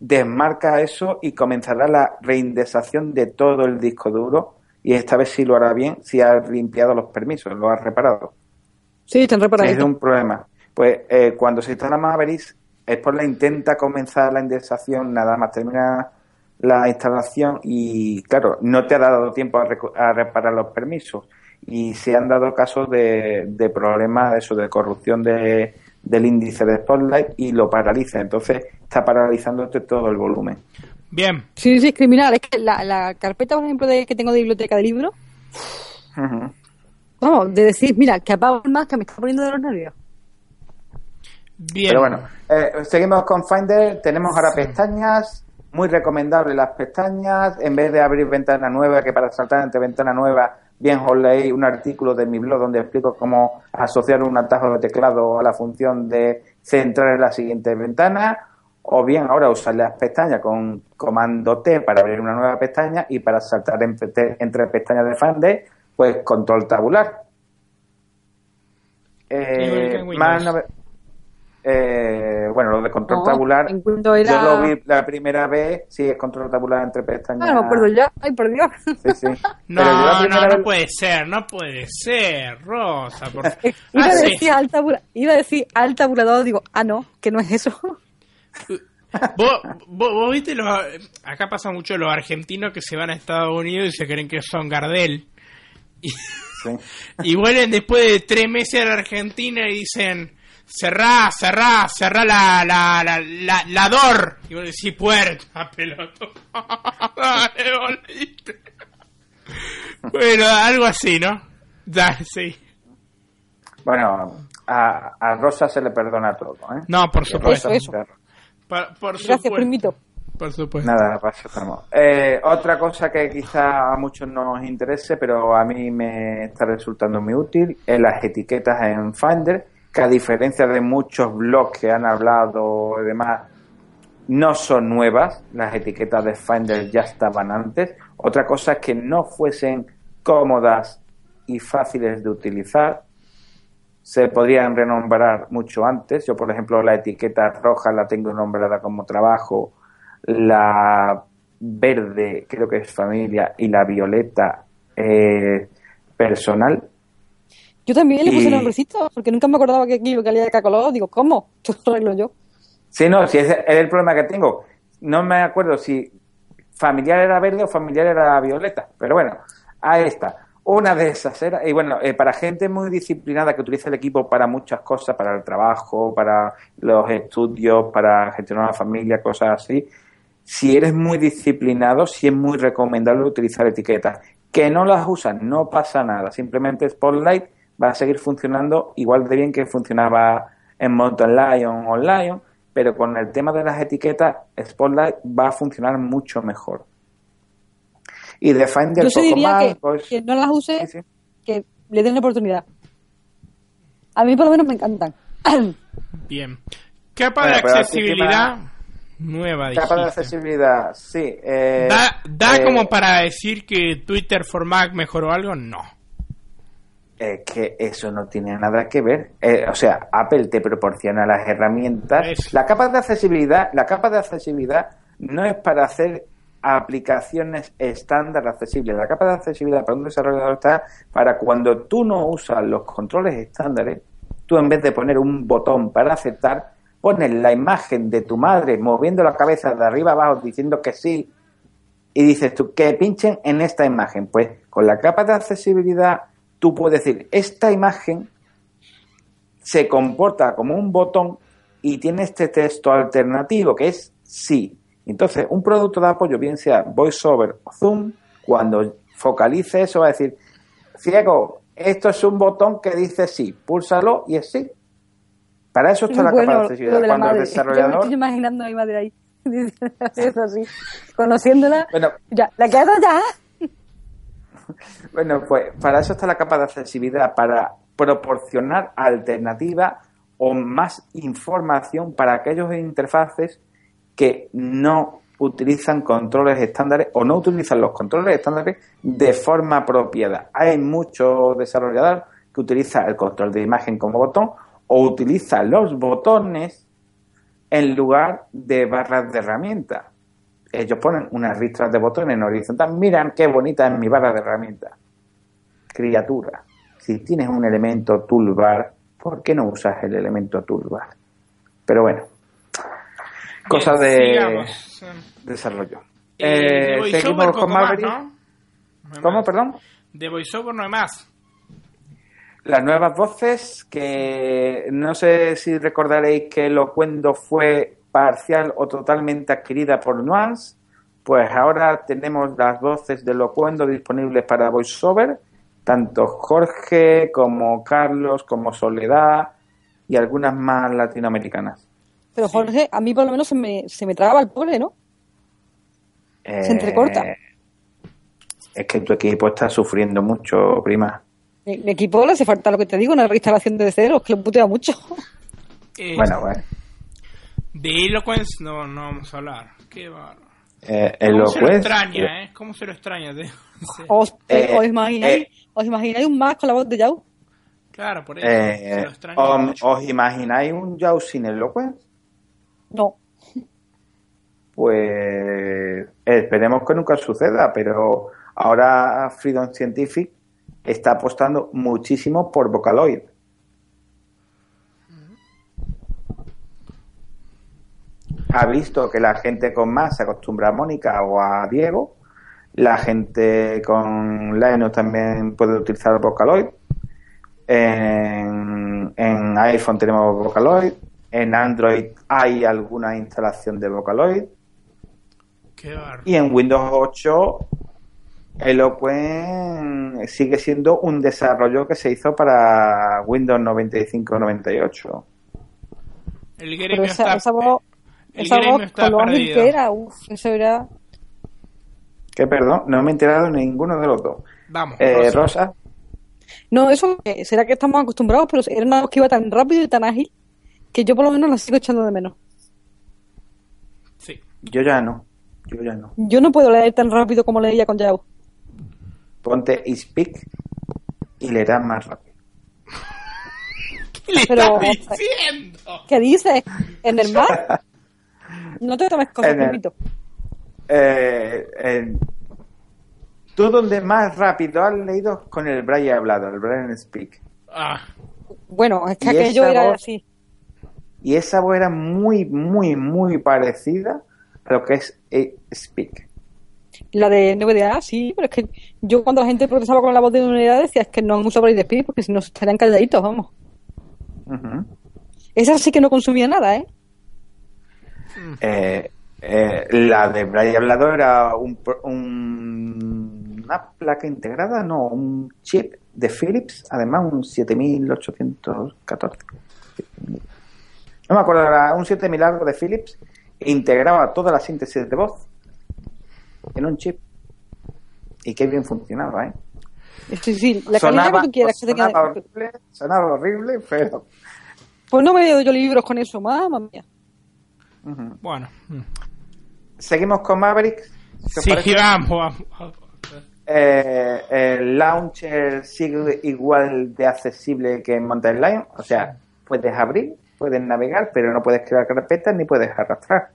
desmarca eso y comenzará la reindexación de todo el disco duro y esta vez sí lo hará bien si ha limpiado los permisos, lo ha reparado. Sí, están reparados. Es un problema. Pues eh, cuando se instala Mavericks, la intenta comenzar la indexación, nada más termina la instalación y claro, no te ha dado tiempo a, reparar los permisos y se han dado casos de, de problemas de eso, de corrupción de, del índice de Spotlight y lo paraliza. Entonces está paralizándote todo el volumen. Bien. Sí, sí, es criminal. Es que la, la carpeta, por ejemplo, de, que tengo de biblioteca de libros, vamos, de decir, mira, que apago más que me está poniendo de los nervios. Bien. Pero bueno, eh, seguimos con Finder. Tenemos ahora pestañas. Muy recomendable las pestañas. En vez de abrir ventana nueva, que para saltar entre ventana nueva bien os leí un artículo de mi blog donde explico cómo asociar un atajo de teclado a la función de centrar en la siguiente ventana, o bien ahora usar las pestañas con comando T para abrir una nueva pestaña y para saltar entre, pestañas de Finder, pues control tabular. Eh, más eh, bueno, lo de control tabular. Yo lo vi la primera vez, sí, es control tabular entre pestañas. Ah, no me acuerdo ya. Ay, por Dios. Sí, sí. no, no, no puede ser, no puede ser, Rosa. Por... iba, a ah, decir al iba a decir al tabulador, digo, ah, no, que no es eso. ¿Vos, vos, viste, los, acá pasa mucho los argentinos que se van a Estados Unidos y se creen que son Gardel. Y, y vuelven después de tres meses a la Argentina y dicen, cerrá, cerrá, cerrá la, la, la, la, la door. Y vos decís puerta, peloto. Dale, volviste. bueno, algo así, ¿no? Dale, sí. Bueno, a, a Rosa se le perdona todo, ¿eh? No, por supuesto. Gracias, primito. Por supuesto. Nada, pasamos. Eh, otra cosa que quizá a muchos no nos interese, pero a mí me está resultando muy útil, es las etiquetas en Finder, a diferencia de muchos blogs que han hablado y demás, no son nuevas. Las etiquetas de Finder ya estaban antes. Otra cosa es que no fuesen cómodas y fáciles de utilizar. Se podrían renombrar mucho antes. Yo, por ejemplo, la etiqueta roja la tengo nombrada como trabajo la verde creo que es familia y la violeta eh, personal. Yo también le puse nombrecito, porque nunca me acordaba que aquí lo que de cacoló. Digo, ¿cómo? Esto lo arreglo yo. Sí, no, si ese es el problema que tengo. No me acuerdo si familiar era verde o familiar era violeta. Pero bueno, ahí está. Una de esas era, y bueno, eh, para gente muy disciplinada que utiliza el equipo para muchas cosas, para el trabajo, para los estudios, para gestionar la familia, cosas así, si eres muy disciplinado, sí es muy recomendable utilizar etiquetas. Que no las usan, no pasa nada. Simplemente Spotlight va a seguir funcionando igual de bien que funcionaba en Mountain Lion o Lion, pero con el tema de las etiquetas, Spotlight va a funcionar mucho mejor. Y de Finder Yo diría que, pues, que, no las use, que le den la oportunidad. A mí por lo menos me encantan. Bien. Capa de accesibilidad Nueva Capa de accesibilidad, sí. Eh, ¿Da, eh, como para decir que Twitter for Mac mejoró algo? No. Es que eso no tiene nada que ver. Eh, o sea, Apple te proporciona las herramientas. La capa de accesibilidad, la capa de accesibilidad no es para hacer aplicaciones estándar accesibles. La capa de accesibilidad para un desarrollador está para cuando tú no usas los controles estándares, tú en vez de poner un botón para aceptar, pones la imagen de tu madre moviendo la cabeza de arriba abajo diciendo que sí y dices tú que pinchen en esta imagen. Pues con la capa de accesibilidad tú puedes decir, esta imagen se comporta como un botón y tiene este texto alternativo que es sí. Entonces, un producto de apoyo, bien sea VoiceOver o Zoom, cuando focalice eso va a decir, ciego, esto es un botón que dice sí, púlsalo y es sí. Para eso está la capa de accesibilidad. Cuando el desarrollador... Yo me estoy imaginando a mi madre ahí. eso así. Conociéndola. Bueno, ya, la queda ya. Bueno, pues para eso está la capa de accesibilidad, para proporcionar alternativa o más información para aquellos interfaces que no utilizan controles estándares o no utilizan los controles estándares de forma apropiada. Hay muchos desarrolladores que utilizan el control de imagen como botón o utiliza los botones en lugar de barras de herramientas. Ellos ponen unas listras de botones en horizontal. Miran qué bonita es mi barra de herramientas. Criatura, si tienes un elemento toolbar, ¿por qué no usas el elemento toolbar? Pero bueno, cosas de desarrollo. Eh, seguimos con Maverick. ¿Cómo, perdón? De VoiceOver no hay más las nuevas voces, que no sé si recordaréis que Locuendo fue parcial o totalmente adquirida por Nuance, pues ahora tenemos las voces de Locuendo disponibles para VoiceOver, tanto Jorge como Carlos, como Soledad y algunas más latinoamericanas. Pero Jorge, a mí por lo menos se me, se me traba el pobre, ¿no? se entrecorta. Eh, es que tu equipo está sufriendo mucho, prima. Mi, equipo le hace falta lo que te digo, una reinstalación de cero, que lo putea mucho. Eh, bueno, bueno. De Eloquence no, no vamos a hablar. Qué barro. Eh, ¿Cómo se lo extraña, eh? ¿Cómo se lo extraña? ¿Os, eh, ¿os, imagináis, eh, ¿Os imagináis un más con la voz de Yao? Claro, por eso. Se lo extraña ¿Os imagináis un Yao sin Eloquence? No. Pues esperemos que nunca suceda, pero ahora Freedom Scientific está apostando muchísimo por Vocaloid. Ha visto que la gente con más se acostumbra a Mónica o a Diego. La gente con Linux también puede utilizar Vocaloid. En, en iPhone tenemos Vocaloid. En Android hay alguna instalación de Vocaloid. y en Windows 8 Eloquent sigue siendo un desarrollo que se hizo para Windows 95-98. El gremio, está, Esa voz con lo ágil que era, uff, eso era... ¿Qué, perdón? No me he enterado de ninguno de los dos. Vamos, eh, Rosa. No, eso será que estamos acostumbrados, pero era una voz que iba tan rápido y tan ágil que yo por lo menos la sigo echando de menos. Sí. Yo ya no. Yo ya no. Yo no puedo leer tan rápido como leía con Yao. Ponte y speak y leerás más rápido. ¿Qué le Pero- estás diciendo? ¿Qué dices? ¿En el mar? No te tomes cosas, En el- Pepito. Eh, eh, Tú donde más rápido has leído con el Braille hablado, el Braille Speak. Ah, Bueno, es que Y aquello esa era voz- así. Y esa voz era muy, muy, muy parecida a lo que es eh, Speak. La de NVDA, sí, pero es que yo cuando la gente protestaba con la voz de NVDA decía es que no han usado Braille Speak porque si no se estarían calladitos, vamos. Ujú. Esa sí que no consumía nada, ¿eh? Eh, eh, la de Braille hablado era un, un- una placa integrada, no, un chip de Philips, además un 7814. No me acuerdo, era un 7000 algo de Philips, integraba toda la síntesis de voz en un chip. Y qué bien funcionaba, ¿eh? Sí, sí, la calidad que tú quieras que sonaba horrible, sonaba horrible, pero... Pues no me leído yo libros con eso, mamá mía. Bueno. Mm. Seguimos con Maverick. ¿qué os Sí, parece? vamos. Eh, el launcher sigue igual de accesible que en Mountain Lion, o sea, puedes abrir, puedes navegar, pero no puedes crear carpetas ni puedes arrastrar.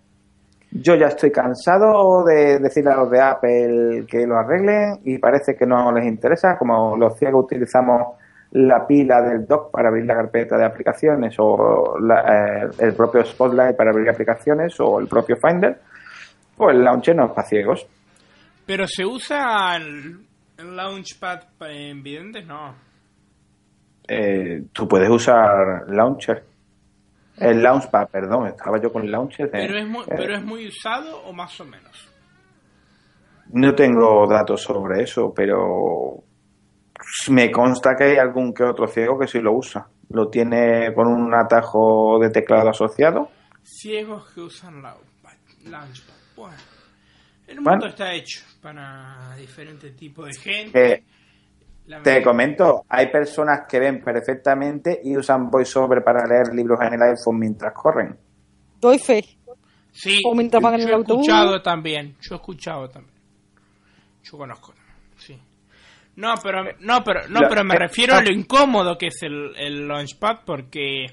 Yo ya estoy cansado de decirle a los de Apple que lo arreglen y parece que no les interesa, como los ciegos utilizamos la pila del dock para abrir la carpeta de aplicaciones o la- eh, el propio Spotlight para abrir aplicaciones o el propio Finder, pues el launcher no es para ciegos. Pero se usa el, Launchpad pa- en videntes, no. Eh, tú puedes usar Launcher. El Launchpad, perdón, estaba yo con el Launcher. de- Pero es muy, eh, pero es muy usado o más o menos. No tengo datos sobre eso, pero me consta que hay algún que otro ciego que sí lo usa. Lo tiene con un atajo de teclado asociado. Ciegos que usan Launchpad. Launchpad. Bueno. El Bueno. mundo está hecho para diferentes tipos de gente. La te comento, hay personas que ven perfectamente y usan VoiceOver para leer libros en el iPhone mientras corren. Doy fe. Sí, o mientras van en yo el he autobús. escuchado también. Yo he escuchado también. Yo conozco. Sí. No, pero no, pero no, pero me eh, refiero a ah. lo incómodo que es el, el Launchpad porque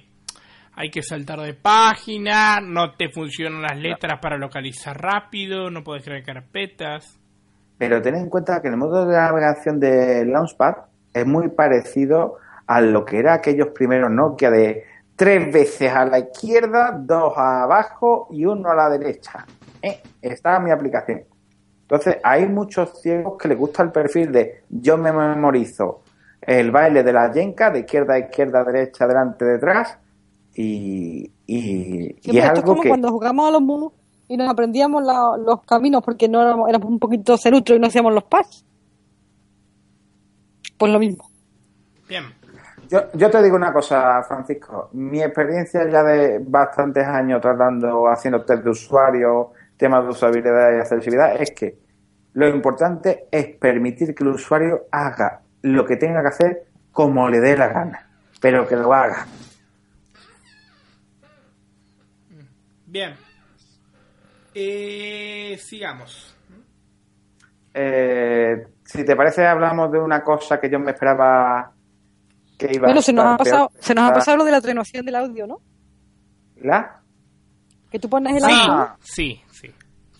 hay que saltar de página, no te funcionan las letras para localizar rápido, no puedes crear carpetas. Pero ten en cuenta que el modo de navegación de Launchpad es muy parecido a lo que era aquellos primeros Nokia de tres veces a la izquierda, dos abajo y uno a la derecha. Eh, Esta es mi aplicación. Entonces, hay muchos ciegos que les gusta el perfil de yo me memorizo el baile de la yenca de izquierda a izquierda, derecha, delante, detrás y, y, y Siempre, es esto es algo como que... cuando jugamos a los mus y nos aprendíamos la- los caminos porque no éramos, éramos un poquito cerutros y no hacíamos los pas. Pues lo mismo. Bien. Yo, yo te digo una cosa, Francisco. Mi experiencia ya de bastantes años tratando, haciendo test de usuario, temas de usabilidad y accesibilidad, es que lo importante es permitir que el usuario haga lo que tenga que hacer como le dé la gana, pero que lo haga. Bien. Eh, sigamos. Eh, si te parece, hablamos de una cosa que yo me esperaba que iba Bueno, a se nos, ha estar pasado, peor. se nos ha pasado lo de la atenuación del audio, ¿no? ¿La? Que tú pones el sí, sí. sí,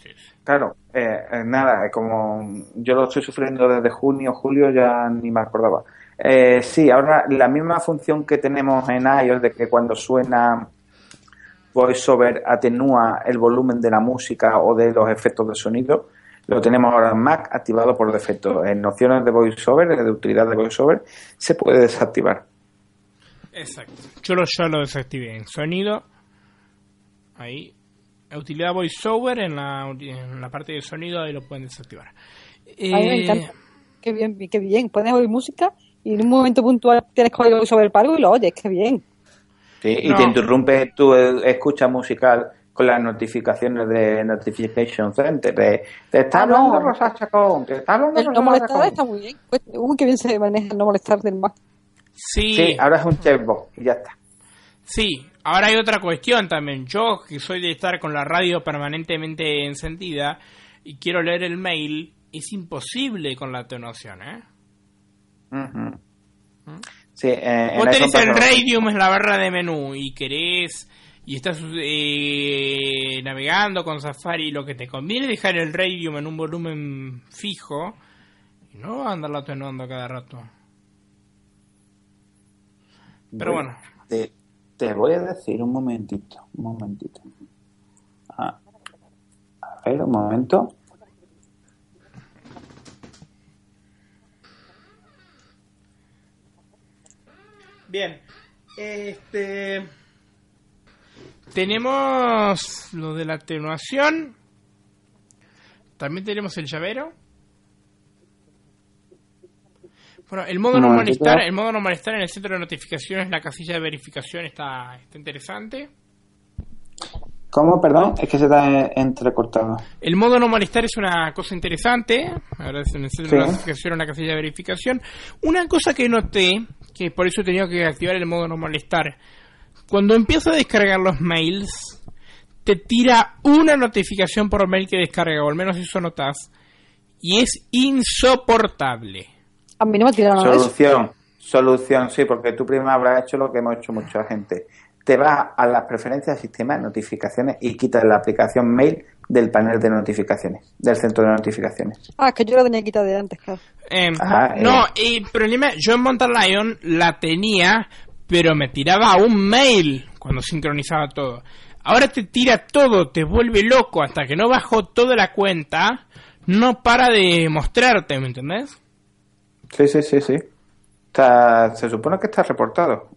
sí. Claro, eh, eh, nada, eh, como yo lo estoy sufriendo desde junio, julio, ya ni me acordaba. Eh, sí, ahora la misma función que tenemos en iOS de que cuando suena VoiceOver atenúa el volumen de la música o de los efectos de sonido, lo tenemos ahora en Mac activado por defecto. En opciones de VoiceOver, de utilidad de VoiceOver, se puede desactivar. Exacto. Yo lo, ya lo desactivé en sonido. Ahí. La utilidad VoiceOver en la, en la parte de sonido, ahí lo pueden desactivar. A mí me Eh, encanta. Qué bien, qué bien. Puedes oír música y en un momento puntual tienes que oír sobre el palo y lo oyes. Qué bien. ¿sí? Y No. te interrumpe tu eh, escucha musical con las notificaciones de Notification Center. De, te está ah, hablando Rosa Chacón, te está hablando El no molestar está muy bien. Pues, uy, qué bien se maneja el no molestar del Mac. Sí. sí, ahora es un chatbot y ya está. Sí, ahora hay otra cuestión también. Yo, que soy de estar con la radio permanentemente encendida y quiero leer el mail, es imposible con la atenuación, ¿eh? ¿Mm? Sí, eh, Vos tenés el Radium en la barra de menú y querés y estás eh, navegando con Safari, lo que te conviene es dejar el Radium en un volumen fijo y no andarlo atenuando cada rato. Pero bueno. Te, voy a decir un momentito, un momentito. Ah, a ver, un momento. Bien. Este. Tenemos lo de la atenuación. También tenemos el llavero. Bueno, el modo no, molestar, el modo no molestar en el centro de notificaciones, la casilla de verificación está, está interesante. ¿Cómo? Perdón, es que se está entrecortado. El modo no molestar es una cosa interesante. Ahora es en el centro de notificación, una casilla de verificación. Una cosa que noté, que por eso he tenido que activar el modo no molestar. Cuando empiezo a descargar los mails, te tira una notificación por mail que descarga, o al menos eso notas, y es insoportable. A mí no me tiraron Solución, solución, sí, porque tú primero habrás hecho lo que hemos hecho mucha gente. Te vas a las preferencias del sistema de notificaciones y quitas la aplicación mail del panel de notificaciones, del centro de notificaciones. Ah, que yo la tenía quitada de antes, claro. Em, no, eh. el problema, yo en Mountain Lion la tenía, pero me tiraba un mail cuando sincronizaba todo. Ahora te tira todo, te vuelve loco hasta que no bajo toda la cuenta, no para de mostrarte, ¿me entendés? Sí, sí, sí, sí. Está, se supone que está reportado.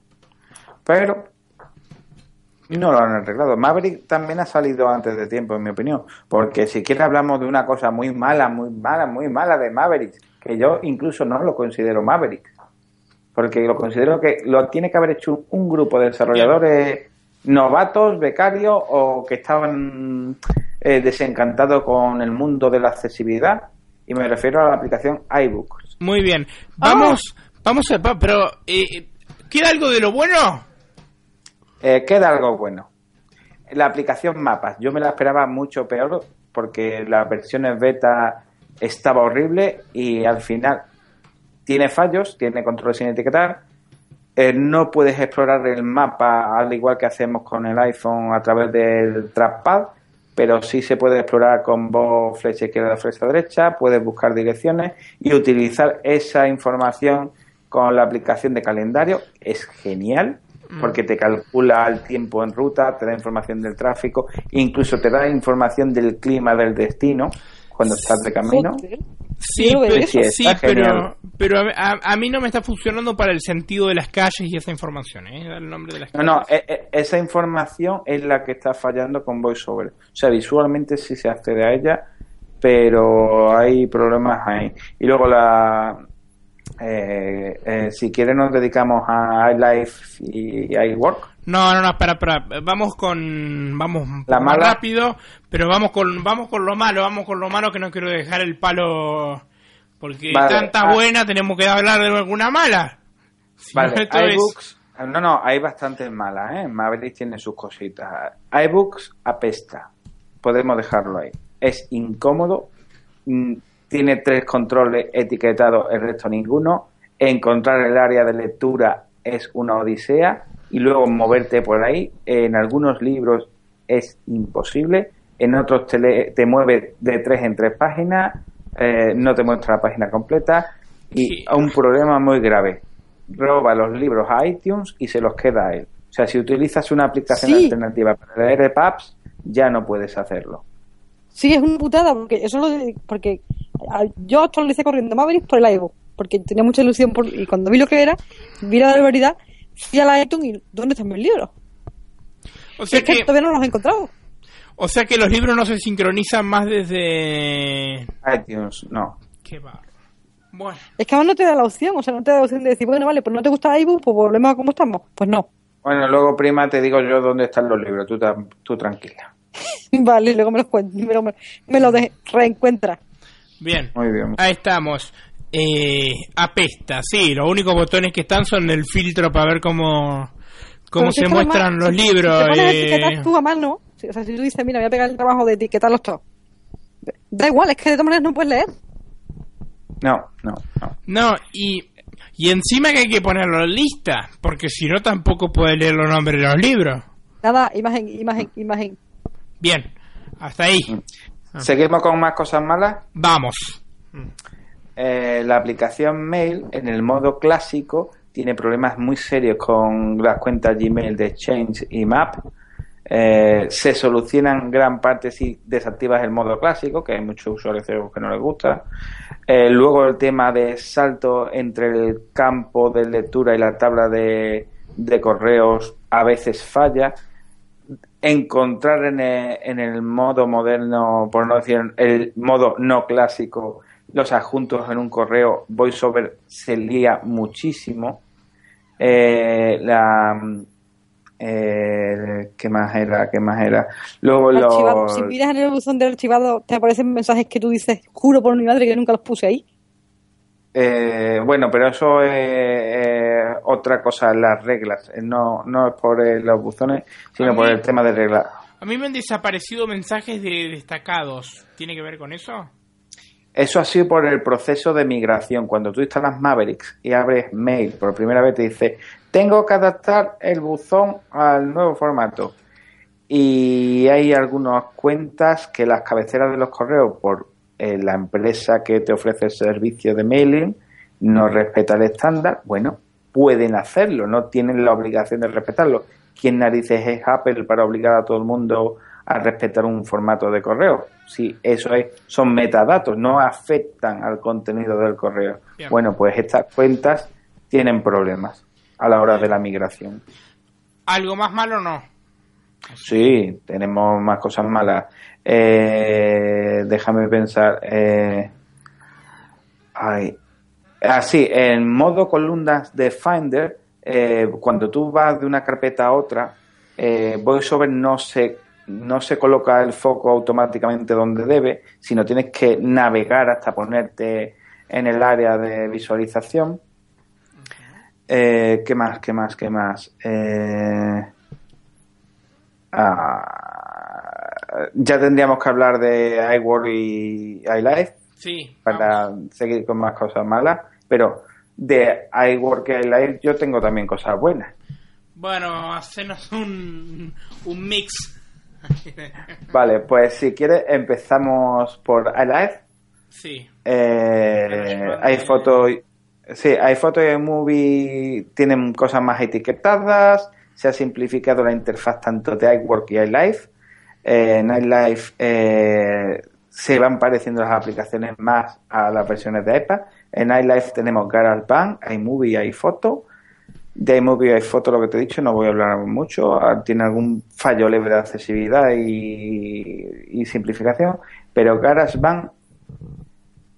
Pero no lo han arreglado. Maverick también ha salido antes de tiempo, en mi opinión. Porque si quieres hablamos de una cosa muy mala, muy mala, muy mala de Maverick, que yo incluso no lo considero Maverick. Porque lo considero que lo tiene que haber hecho un grupo de desarrolladores novatos, becarios o que estaban eh, desencantados con el mundo de la accesibilidad. Y me refiero a la aplicación iBooks. Muy bien. Vamos, vamos a... Pero, eh, ¿queda algo de lo bueno? Eh, queda algo bueno. La aplicación Mapas. Yo me la esperaba mucho peor porque las versiones beta estaba horrible y al final tiene fallos, tiene control sin etiquetar. Eh, no puedes explorar el mapa al igual que hacemos con el iPhone a través del trackpad pero sí se puede explorar con voz flecha izquierda, flecha derecha, puedes buscar direcciones y utilizar esa información con la aplicación de calendario. Es genial mm. porque te calcula el tiempo en ruta, te da información del tráfico, incluso te da información del clima del destino cuando estás de camino. Sí, pero, pero, a, mí no me está funcionando para el sentido de las calles y esa información, ¿eh? El nombre de las no, no, e, e, esa información es la que está fallando con VoiceOver. O sea, visualmente sí se accede a ella, pero hay problemas ahí. Y luego la... Eh, eh, si quieren nos dedicamos a iLife y iWork. No, no, no, espera, espera. Vamos con. Vamos más rápido, pero vamos con vamos con lo malo, vamos con lo malo que no quiero dejar el palo. Porque tanta ah. buena, tenemos que hablar de alguna mala. vale, iBooks. No, no, hay bastantes malas, ¿eh? Maverick tiene sus cositas. iBooks apesta. Podemos dejarlo ahí. Es incómodo. Mm, tiene tres controles etiquetados, el resto ninguno. Encontrar el área de lectura es una odisea y luego moverte por ahí. En algunos libros es imposible, en otros te, te mueve de tres en tres páginas, eh, no te muestra la página completa y un problema muy grave. Roba los libros a iTunes y se los queda a él. O sea, si utilizas una aplicación alternativa para leer PAPs, ya no puedes hacerlo. Sí, es una putada, porque eso lo porque yo actualicé corriendo Maverick por el iVoox, porque tenía mucha ilusión por, y cuando vi lo que era, vi la barbaridad fui a la iTunes y ¿dónde están mis libros? O sea que, todavía no los he encontrado. O sea que los libros no se sincronizan más desde iTunes, no. Qué barro. Bueno. Es que aún no te da la opción, o sea, no te da la opción de decir, bueno, vale, pues no te gusta iBook, pues volvemos a cómo estamos. Pues no. Bueno, luego, prima, te digo yo dónde están los libros, tú, tú tranquila. vale, luego me lo, me lo, me lo reencuentra. Bien. Muy bien. Ahí estamos. Eh, apesta, sí, los únicos botones que están son el filtro para ver cómo, cómo se muestran los libros. Si te eh... tú a mano, o sea, si tú dices, mira, voy a pegar el trabajo de etiquetarlos todos. Da igual, es que de todas maneras no puedes leer. No, no, no. No, y, y encima que hay que ponerlo en lista, porque si no tampoco puedes leer los nombres de los libros. Nada, imagen, imagen, imagen. Bien, hasta ahí. ¿Seguimos con más cosas malas? Vamos. Eh, la aplicación Mail en el modo clásico tiene problemas muy serios con las cuentas Gmail de Change y Map. Eh, se solucionan gran parte si desactivas el modo clásico, que hay muchos usuarios que no les gusta. Eh, luego el tema de salto entre el campo de lectura y la tabla de, de correos a veces falla. Encontrar en el, en el modo moderno, por no decir el modo no clásico, los adjuntos en un correo VoiceOver se lía muchísimo. Eh, la eh, ¿qué más era? ¿Qué más era? Luego los... Si miras en el buzón de archivado, te aparecen mensajes que tú dices, juro por mi madre que nunca los puse ahí. Eh, bueno, pero eso es otra cosa, las reglas. No, no es por los buzones, sino por el tema de reglas. A mí me han desaparecido mensajes de destacados. ¿Tiene que ver con eso? Eso ha sido por el proceso de migración. Cuando tú instalas Mavericks y abres Mail por primera vez, te dice, tengo que adaptar el buzón al nuevo formato. Y hay algunas cuentas que las cabeceras de los correos por eh, la empresa que te ofrece el servicio de mailing no respeta el estándar. Bueno, pueden hacerlo, no tienen la obligación de respetarlo. ¿Quién narices es Apple para obligar a todo el mundo a respetar un formato de correo. Si eso es, son metadatos, no afectan al contenido del correo. Bueno, pues estas cuentas tienen problemas a la hora de la migración. ¿Algo más malo o no? Sí, tenemos más cosas malas. Eh, déjame pensar. Eh, ay. Ah, en modo columnas de Finder, eh, cuando tú vas de una carpeta a otra, eh, VoiceOver no se no se coloca el foco automáticamente donde debe, sino tienes que navegar hasta ponerte en el área de visualización. Eh, ¿Qué más? ¿Qué más? ¿Qué más? Eh, ah, ya tendríamos que hablar de iWork y iLife sí, para seguir con más cosas malas, pero de iWork y iLife yo tengo también cosas buenas. Bueno, hacenos un, un mix Vale, pues si quieres empezamos por iLife. Sí. Eh, hay fotos. Sí, hay fotos de movie, tienen cosas más etiquetadas, se ha simplificado la interfaz tanto de iWork y iLife. Eh, en iLife eh, se van pareciendo las aplicaciones más a las versiones de iPad. En iLife tenemos GarageBand, iMovie y iPhoto. De iMovie hay foto, lo que te he dicho, no voy a hablar mucho. Ah, tiene algún fallo leve de accesibilidad y, simplificación, pero GarageBand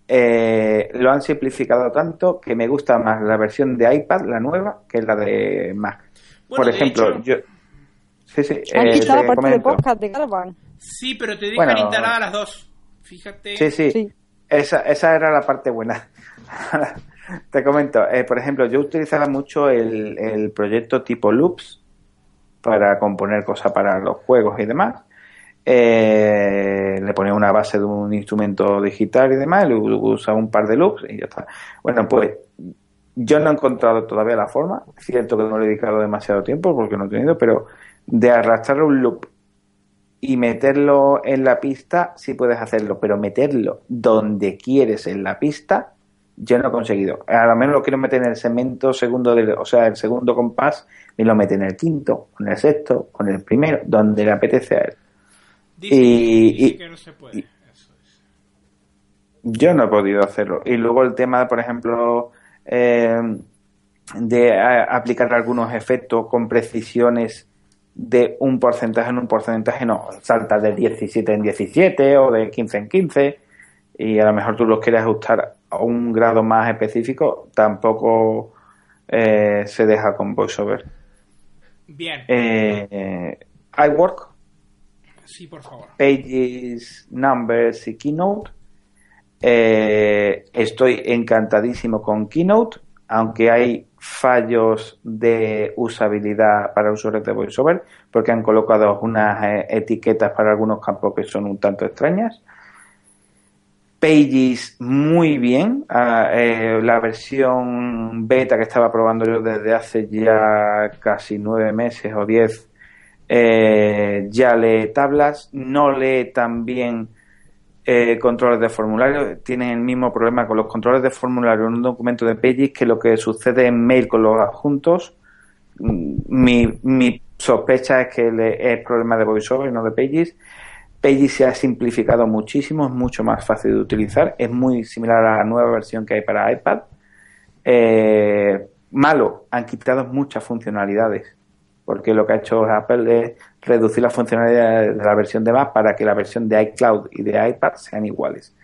eh, lo han simplificado tanto que me gusta más la versión de iPad, la nueva, que la de Mac. Por ejemplo, yo. Sí, sí. Eh, parte de podcast de GarageBand. Sí, pero te dejan instaladas las dos. Fíjate. Sí, sí. Esa, esa era la parte buena. Te comento, eh, por ejemplo, yo utilizaba mucho el, proyecto tipo Loops para componer cosas para los juegos y demás. Eh, le ponía una base de un instrumento digital y demás, le usaba un par de loops y ya está. Bueno, pues yo no he encontrado todavía la forma, cierto que no le he dedicado demasiado tiempo porque no he tenido, pero de arrastrar un loop y meterlo en la pista, sí puedes hacerlo, pero meterlo donde quieres en la pista, yo no he conseguido. A lo menos lo quiero meter en el segmento segundo, de, o sea, el segundo compás, y lo mete en el quinto, con el sexto, con el primero, donde le apetece a él. y, que no se puede. Yo no he podido hacerlo. Y luego el tema, por ejemplo, eh, de aplicar algunos efectos con precisiones de un porcentaje en un porcentaje, no, salta de 17 en 17 o de 15 en 15 y a lo mejor tú los quieres ajustar a un grado más específico, tampoco eh, se deja con VoiceOver. Bien. Eh, iWork. Sí, por favor. Pages, Numbers y Keynote. Eh, estoy encantadísimo con Keynote, aunque hay fallos de usabilidad para usuarios de VoiceOver, porque han colocado unas eh, etiquetas para algunos campos que son un tanto extrañas. Pages muy bien. Ah, eh, la versión beta que estaba probando yo desde hace ya casi nueve meses o diez ya lee tablas, no lee también eh, controles de formulario. Tienen el mismo problema con los controles de formulario en un documento de Pages que lo que sucede en mail con los adjuntos. Mm, mi, sospecha es que es problema de VoiceOver y no de Pages. Pages se ha simplificado muchísimo, es mucho más fácil de utilizar, es muy similar a la nueva versión que hay para iPad. Eh, malo, han quitado muchas funcionalidades, porque lo que ha hecho Apple es reducir las funcionalidades de la versión de Mac para que la versión de iCloud y de iPad sean iguales.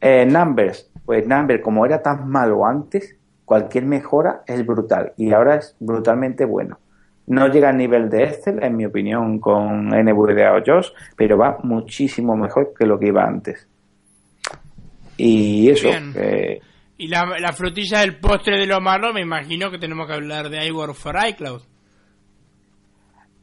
Eh, numbers, pues Numbers, como era tan malo antes, cualquier mejora es brutal y ahora es brutalmente bueno. No llega al nivel de Excel, en mi opinión, con NVDA o JOS, pero va muchísimo mejor que lo que iba antes. Y eso. y la, frutilla del postre de lo malo, me imagino que tenemos que hablar de iWork for iCloud.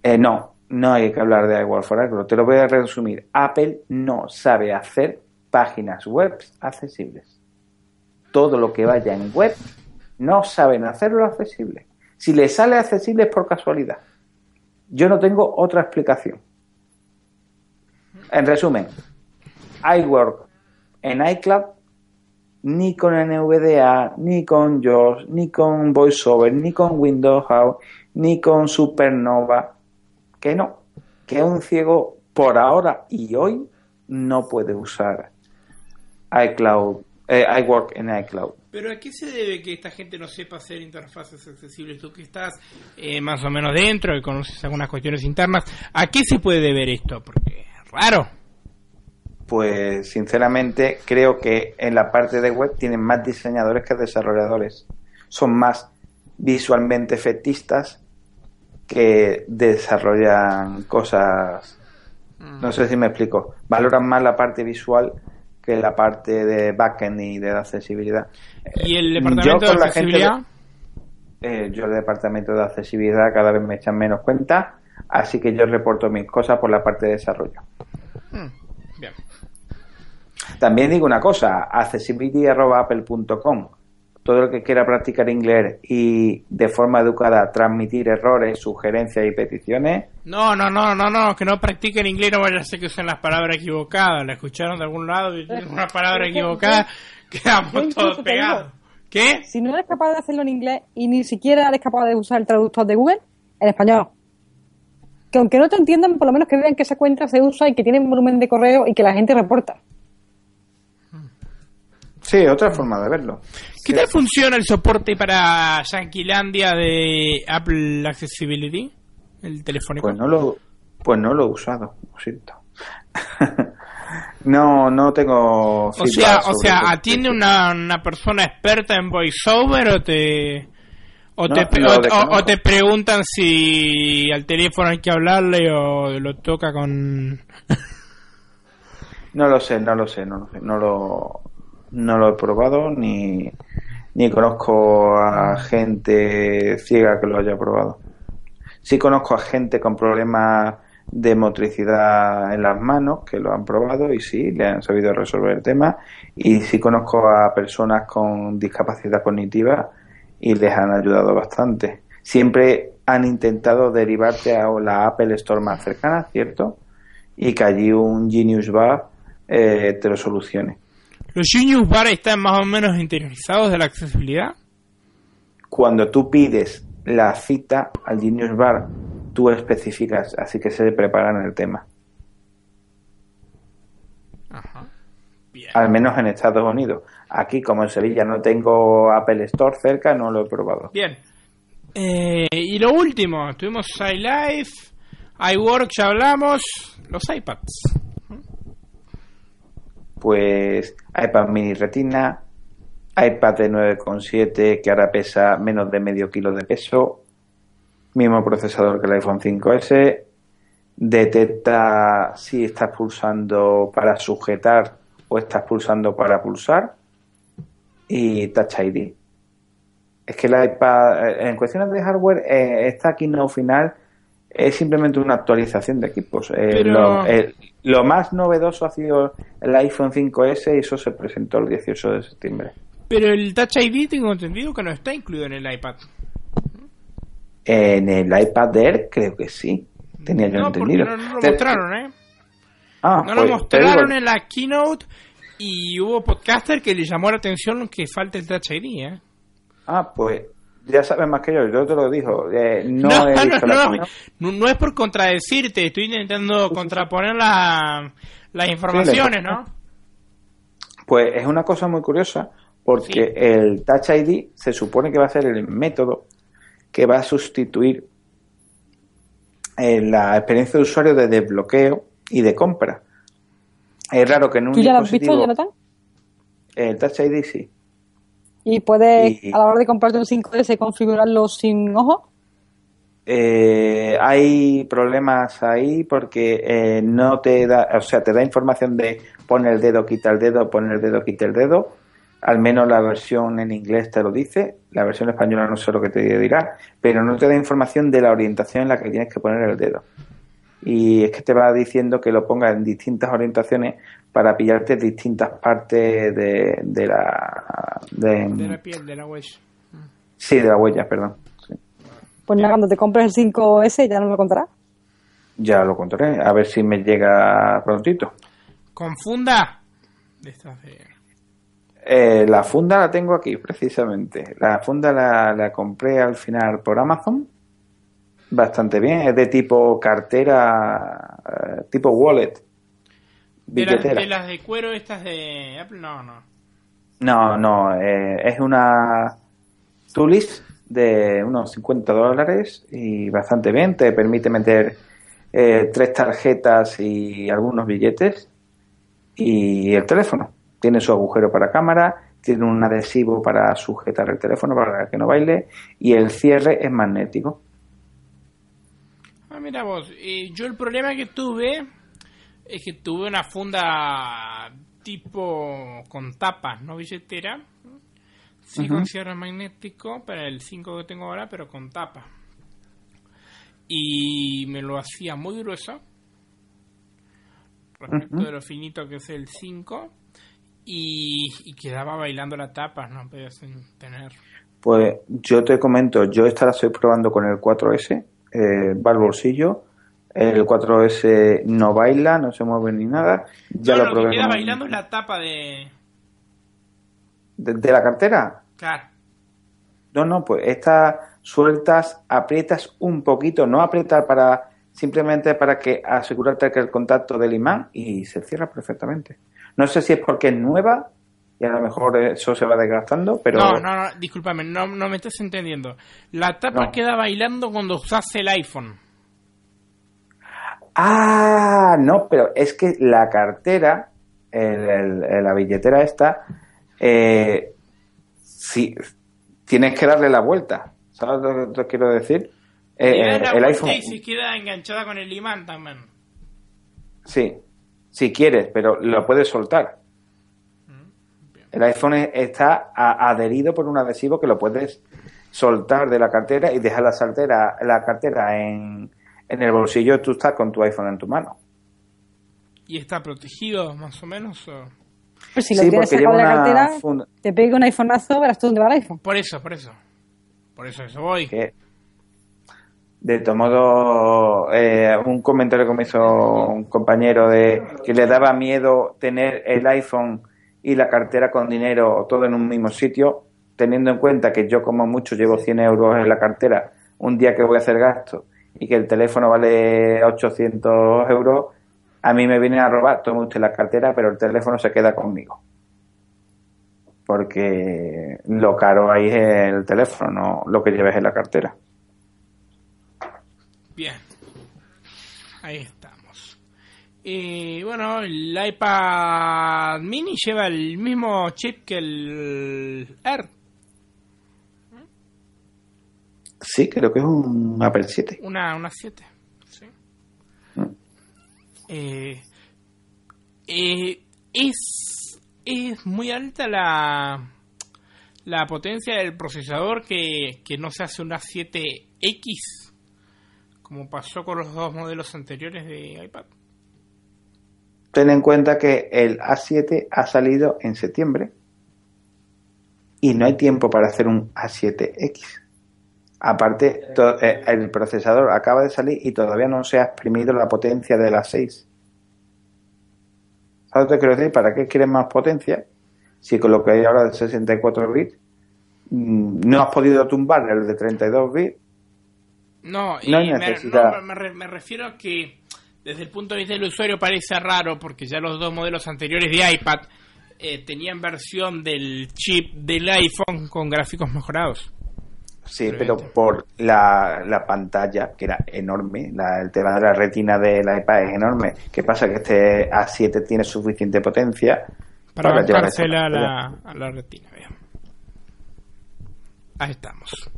Eh, no, no hay que hablar de iWork for iCloud. Te lo voy a resumir. Apple no sabe hacer páginas web accesibles. Todo lo que vaya en web no saben hacerlo accesible. Si le sale accesible es por casualidad. Yo no tengo otra explicación. En resumen, iWork en iCloud ni con NVDA, ni con JAWS, ni con VoiceOver, ni con Windows House, ni con Supernova. Que no, que un ciego por ahora y hoy no puede usar iCloud, eh, iWork en iCloud. Pero ¿a qué se debe que esta gente no sepa hacer interfaces accesibles? Tú que estás eh, más o menos dentro y conoces algunas cuestiones internas, ¿a qué se puede deber esto? Porque es raro. Pues sinceramente creo que en la parte de web tienen más diseñadores que desarrolladores. Son más visualmente efectistas que desarrollan cosas. Mm. No sé si me explico. Valoran más la parte visual que la parte de backend y de accesibilidad. ¿Y el departamento de accesibilidad? Eh, yo el departamento de accesibilidad cada vez me echan menos cuenta, así que yo reporto mis cosas por la parte de desarrollo. Hmm, bien. También digo una cosa, accessibility.apple.com. Todo el que quiera practicar inglés y de forma educada transmitir errores, sugerencias y peticiones. No, no, no, no, no, que no practiquen inglés, no vaya a ser que usen las palabras equivocadas. La escucharon de algún lado y una palabra equivocada quedamos todos pegados. ¿Qué? Si no eres capaz de hacerlo en inglés y ni siquiera eres capaz de usar el traductor de Google, en español. Que aunque no te entiendan, por lo menos que vean que esa cuenta se usa y que tiene volumen de correo y que la gente reporta. Sí, otra forma de verlo. ¿Qué tal funciona el soporte para Yanquilandia de Apple Accessibility? El telefónico. Pues no lo, pues no lo he usado, lo siento. No, no tengo. O sea, o sea, ¿atiende una, una persona experta en voiceover o te o, te, o, te preguntan si al teléfono hay que hablarle o lo toca con No lo sé, no lo sé, no lo sé, no lo no lo he probado ni ni conozco a gente ciega que lo haya probado. Sí conozco a gente con problemas de motricidad en las manos que lo han probado y sí, le han sabido resolver el tema. Y sí conozco a personas con discapacidad cognitiva y les han ayudado bastante. Siempre han intentado derivarte a la Apple Store más cercana, ¿cierto? Y que allí un Genius Bar eh, te lo solucione. ¿Los Genius Bar están más o menos interiorizados de la accesibilidad? Cuando tú pides la cita al Genius Bar tú especificas, así que se preparan el tema. Al menos en Estados Unidos. Aquí, como en Sevilla no tengo Apple Store cerca, no lo he probado. Bien. Eh, y lo último, tuvimos iLife, iWork, ya hablamos, los iPads. Pues iPad mini retina, iPad de 9,7 que ahora pesa menos de medio kilo de peso, mismo procesador que el iPhone 5S, detecta si estás pulsando para sujetar o estás pulsando para pulsar y Touch ID. Es que la iPad, en cuestiones de hardware, eh, esta Keynote final es simplemente una actualización de equipos. Eh, lo, más novedoso ha sido el iPhone 5S y eso se presentó el 18 de septiembre. Pero el Touch ID tengo entendido que no está incluido en el iPad. En el iPad Air creo que sí. Tenía yo entendido. No, no, lo mostraron, ¿eh? Ah, no lo pues, mostraron en la keynote y hubo podcaster que le llamó la atención que falta el Touch ID, ¿eh? Ah, pues ya sabes más que yo, yo te lo dijo. Eh, no, no, no, es por contradecirte, estoy intentando contraponer las informaciones, ¿no? Pues es una cosa muy curiosa, porque el Touch ID se supone que va a ser el método que va a sustituir eh, la experiencia de usuario de desbloqueo y de compra. Es raro que en un ¿Tú ya lo has visto, Jonathan? El Touch ID sí. ¿Y puedes, a la hora de comprarte un 5S, configurarlo sin ojo? Eh, hay problemas ahí porque eh, no te da, o sea, te da información de poner el dedo, quita el dedo, poner el dedo, quita el dedo. Al menos la versión en inglés te lo dice, la versión española no sé lo que te dirá, pero no te da información de la orientación en la que tienes que poner el dedo. Y es que te va diciendo que lo pongas en distintas orientaciones para pillarte distintas partes de, de la de, la piel, de la huella. Sí, de la huella, perdón. Pues nada, cuando te compres el 5S ya no lo contará. Ya lo contaré, a ver si me llega prontito. ¿Con funda? Eh, la funda la tengo aquí, precisamente. La funda la, la compré al final por Amazon. Bastante bien, es de tipo cartera, eh, tipo wallet de, las de cuero estas de Apple, no, no. No, no, eh, es una Tulis de unos 50 dólares y bastante bien. Te permite meter eh, tres tarjetas y algunos billetes y el teléfono. Tiene su agujero para cámara, tiene un adhesivo para sujetar el teléfono para que no baile y el cierre es magnético. Ah, mira vos, yo el problema que tuve es que tuve una funda tipo con tapas, no billetera. Sí con cierre magnético para el 5 que tengo ahora, pero con tapa. Y me lo hacía muy grueso respecto de lo finito que es el 5 y, quedaba bailando la tapa, no podía tener. Pues yo te comento, yo esta la estoy probando con el 4S, eh, va al bolsillo el 4S no baila, no se mueve ni nada. Ya lo, probé. que queda bailando es la tapa de... de... la cartera? Claro. No, no, pues estas sueltas, aprietas un poquito, no apretar para simplemente para que asegurarte que el contacto del imán y se cierra perfectamente. No sé si es porque es nueva y a lo mejor eso se va desgastando, pero... No, no, no discúlpame, no, no me estás entendiendo. La tapa queda bailando cuando usas el iPhone. Ah, no, pero es que la cartera, la billetera esta, eh, sí, tienes que darle la vuelta. ¿Sabes lo que quiero decir? Eh, el iPhone. Y si queda enganchada con el imán también. Sí, si quieres, pero lo puedes soltar. El iPhone está adherido por un adhesivo que lo puedes soltar de la cartera y dejar la, saltera, la cartera en, en el bolsillo tú estás con tu iPhone en tu mano. ¿Y está protegido más o menos? Pues si lo tienes sacado de la cartera, te pega un iPhoneazo, verás tú dónde va el iPhone. Por eso, por eso. Por eso, eso voy. de todo modo, eh, un comentario que me hizo un compañero de que le daba miedo tener el iPhone y la cartera con dinero todo en un mismo sitio, teniendo en cuenta que yo como mucho llevo 100 euros en la cartera un día que voy a hacer gasto y que el teléfono vale 800 euros, a mí me viene a robar, tome usted la cartera, pero el teléfono se queda conmigo. Porque lo caro ahí es el teléfono, no lo que lleves en la cartera. Bien, ahí. Y bueno, el iPad mini lleva el mismo chip que el Air, Sí, creo que es un Apple 7. Una, una 7, sí. Mm. Eh, eh, es, es muy alta la, la potencia del procesador que, que no se hace una 7X, como pasó con los dos modelos anteriores de iPad. Ten en cuenta que el A7 ha salido en septiembre y no hay tiempo para hacer un A7X. Aparte, eh, el procesador acaba de salir y todavía no se ha exprimido la potencia de la 6. ¿Sabes que quiero decir? ¿Para qué quieres más potencia? Si con lo que hay ahora de 64 bits mm, no has podido tumbar el de 32 bits. No, y no me, me, refiero a que desde el punto de vista del usuario parece raro porque ya los dos modelos anteriores de iPad eh, tenían versión del chip del iPhone con gráficos mejorados. Sí, pero por la, la, pantalla, que era enorme, la, el tema de la retina del iPad es enorme. ¿Qué pasa? Que este A7 tiene suficiente potencia para, para a la, a la retina. Ahí estamos.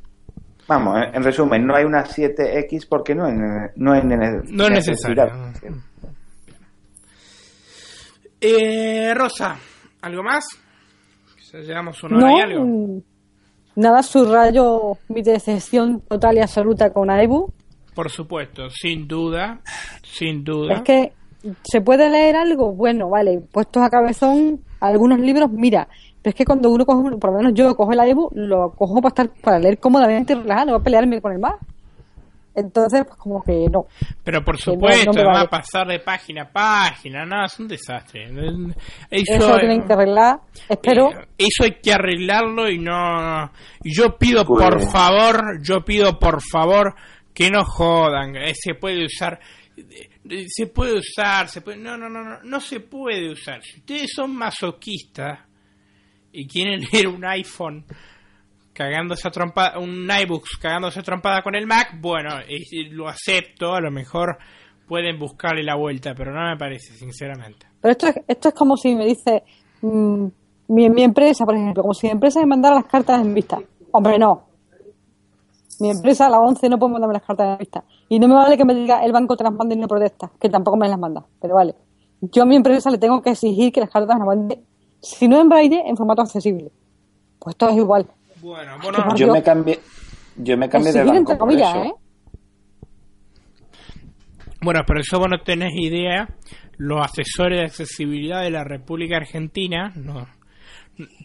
Vamos, en resumen, no hay una 7X porque no, no, es, no es necesario. Eh, Rosa, ¿algo más? Llegamos una hora y algo. Nada, subrayo mi decepción total y absoluta con AEBU. Por supuesto, sin duda, sin duda. Es que se puede leer algo, bueno, vale, puestos a cabezón algunos libros, mira, pero es que cuando uno coge, por lo menos yo cojo el AEBU, lo cojo para estar para leer cómodamente y relajado, no voy a pelearme con el más. Entonces, pues como que no. Pero por supuesto, va a pasar de página a página, nada, es un desastre. Eso, eso tienen que arreglar, espero. Eh, eso hay que arreglarlo y no... Yo pido por favor, yo pido por favor que no jodan, eh, se puede usar... Eh, se puede usar, se puede... No, no, no, no, no se puede usar. Si ustedes son masoquistas y quieren leer un iPhone cagándose a trompada, un iBooks cagándose trompada con el Mac, bueno, lo acepto, a lo mejor pueden buscarle la vuelta, pero no me parece, sinceramente. Pero esto es, esto es como si me dice, mm, mi, mi empresa, por ejemplo, como si mi empresa me mandara las cartas en vista. Hombre, no. Mi empresa a las 11 no puede mandarme las cartas en vista. Y no me vale que me diga el banco te las mande y no protesta, que tampoco me las manda, pero vale. Yo a mi empresa le tengo que exigir que las cartas las mande, si no en braille, en formato accesible. Pues todo es igual. Bueno, bueno yo me cambié, yo me cambié de banco por eso. ¿eh? Bueno, pero eso vos no tenés idea. Los asesores de accesibilidad de la República Argentina, no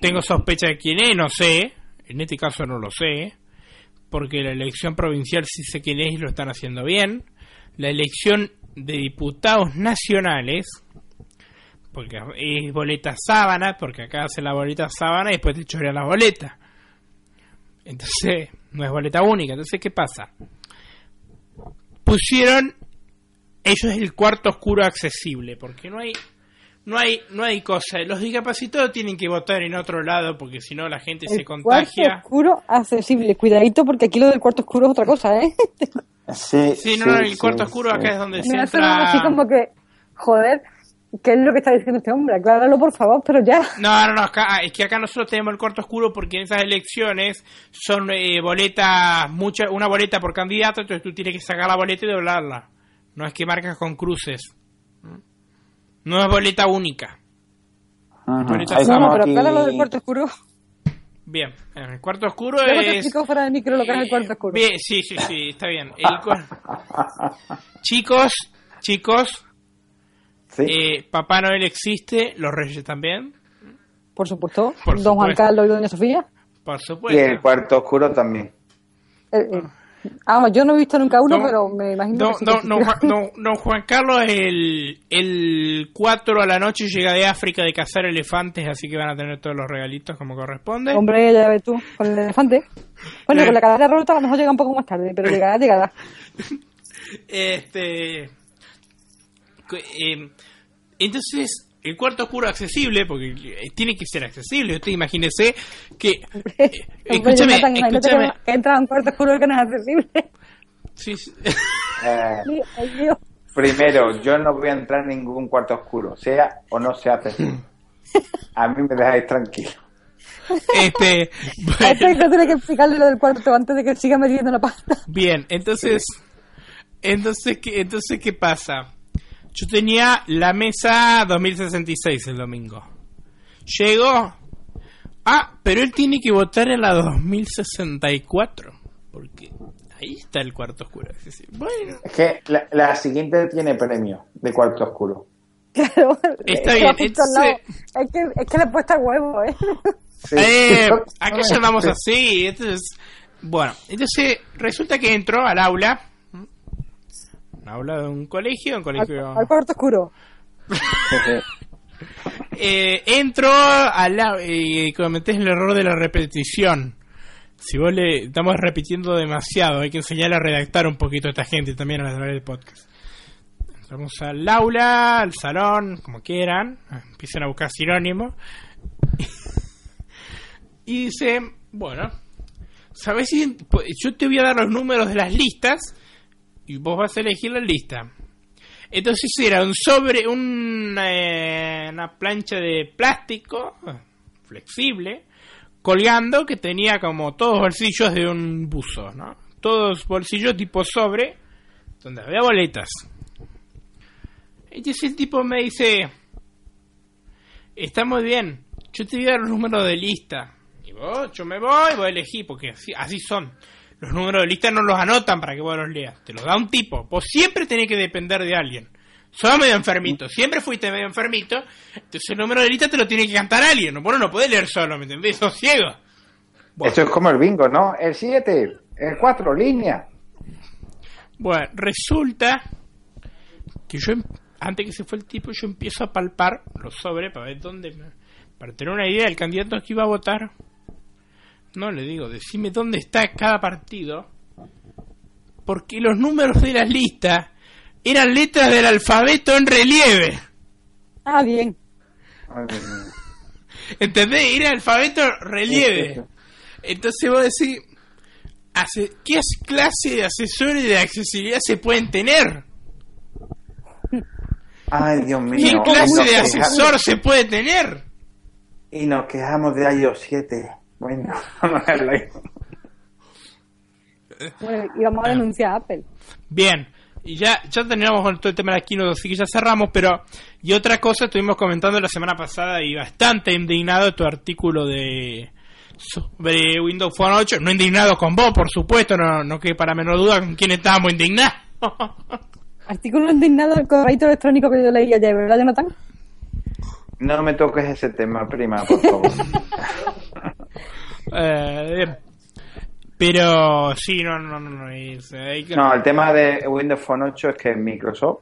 tengo sospecha de quién es, no sé. En este caso no lo sé, porque la elección provincial sí sé quién es y lo están haciendo bien. La elección de diputados nacionales, porque es boleta sábana, porque acá hace la boleta sábana y después te chorea la boleta. Entonces, no es boleta única. Entonces, ¿qué pasa? Pusieron ellos el cuarto oscuro accesible, porque no hay no hay no hay cosa. Los discapacitados tienen que votar en otro lado porque si no la gente se contagia. Cuarto oscuro accesible. Cuidadito porque aquí lo del cuarto oscuro es otra cosa, ¿eh? Sí, sí, no, el cuarto oscuro acá es donde se entra... así como que, joder, ¿Qué es lo que está diciendo este hombre? Acláralo, por favor, pero ya. No, no, no, es que acá nosotros tenemos el cuarto oscuro porque en esas elecciones son eh, boletas, mucha, una boleta por candidato, entonces tú tienes que sacar la boleta y doblarla. No es que marcas con cruces. No es boleta única. Boleta no, pero acláralo del cuarto oscuro. Bien, el cuarto oscuro es... Te fuera del micro lo que es el cuarto oscuro. Bien, sí, sí, sí, está bien. chicos, chicos, eh, Papá Noel existe, los Reyes también. Por supuesto. Don Juan Carlos y Doña Sofía. Por supuesto. Y el cuarto oscuro también. Eh, eh, ah, yo no he visto nunca uno, pero me imagino que don, Juan Carlos el, el 4 a la noche llega de África de cazar elefantes, así que van a tener todos los regalitos como corresponde. Hombre, ya ves tú, con el elefante. Bueno, con la cadera rota a lo mejor llega un poco más tarde, pero llegará, llegará. este... Eh, entonces, el cuarto oscuro accesible, porque tiene que ser accesible. Usted imagínese que. Eh, escúchame, escúchame. Que entra un cuarto oscuro que no es accesible. Sí, sí. Eh, primero, yo no voy a entrar en ningún cuarto oscuro, sea o no sea accesible. A mí me dejáis tranquilo. Este, bueno. tiene que explicarle lo del cuarto antes de que siga metiendo la pasta. Bien, entonces, entonces, ¿qué, entonces, ¿qué pasa? Yo tenía la mesa 2066 el domingo. Llegó. Ah, pero él tiene que votar en la 2064. Porque ahí está el cuarto oscuro. Es decir, bueno. Es que la, la siguiente tiene premio de cuarto oscuro. Claro. Está es que bien, entonces- Es que, es que le he puesto a huevo, ¿eh? Sí. Eh, ¿A qué llamamos así? Entonces, bueno, entonces resulta que entró al aula. Aula de un colegio, un colegio. Al, al cuarto oscuro. Eh, entro al au- y cometés el error de la repetición. Si vos le estamos repitiendo demasiado, hay que enseñar a redactar un poquito a esta gente también a través del podcast. Entramos al aula, al salón, como quieran, empiezan a buscar sinónimos. y dice, bueno, ¿sabes si yo te voy a dar los números de las listas y vos vas a elegir la lista? Entonces era un sobre, un, eh, una plancha de plástico eh, flexible colgando que tenía como todos bolsillos de un buzo, ¿no? Todos bolsillos tipo sobre donde había boletas. Entonces el tipo me dice, está muy bien, yo te voy a dar los números de lista. Y vos, yo me voy, voy a elegir, porque así son. Los números de lista no los anotan para que vos los leas, te los da un tipo. Vos siempre tenés que depender de alguien. Sos medio enfermito, siempre fuiste medio enfermito, entonces el número de lista te lo tiene que cantar alguien. No, vos no podés leer solo, ¿me entendés? Sos ciego. Bueno. Esto es como el bingo, ¿no? El 7, el 4, línea. Bueno, resulta que yo, em- antes que se fue el tipo, yo empiezo a palpar los sobres para ver dónde, me- para tener una idea del candidato que iba a votar. No le digo, decime dónde está cada partido, porque los números de las listas eran letras del alfabeto en relieve. Ah, bien. ¿Entendés? Era alfabeto relieve. Entonces vos decís, ¿qué as- clase de asesores de accesibilidad se pueden tener? Ay, Dios mío. ¿Qué clase de asesor se puede tener? Y nos quejamos de iOS 7. Bueno, Bueno, y vamos a denunciar a Apple. Bien, y ya, ya terminamos con todo el tema de la keynote, así que ya cerramos, pero... Y otra cosa, estuvimos comentando la semana pasada y bastante indignado tu artículo de... sobre Windows Phone 8, no indignado con vos, por supuesto, no, no que para menor duda con quién estábamos indignados. Artículo indignado del correo electrónico que yo leí ayer, ¿verdad, Jonathan? no me toques ese tema, prima, por favor. Eh, pero sí, no, no, no, no, No, el tema de Windows Phone 8 es que Microsoft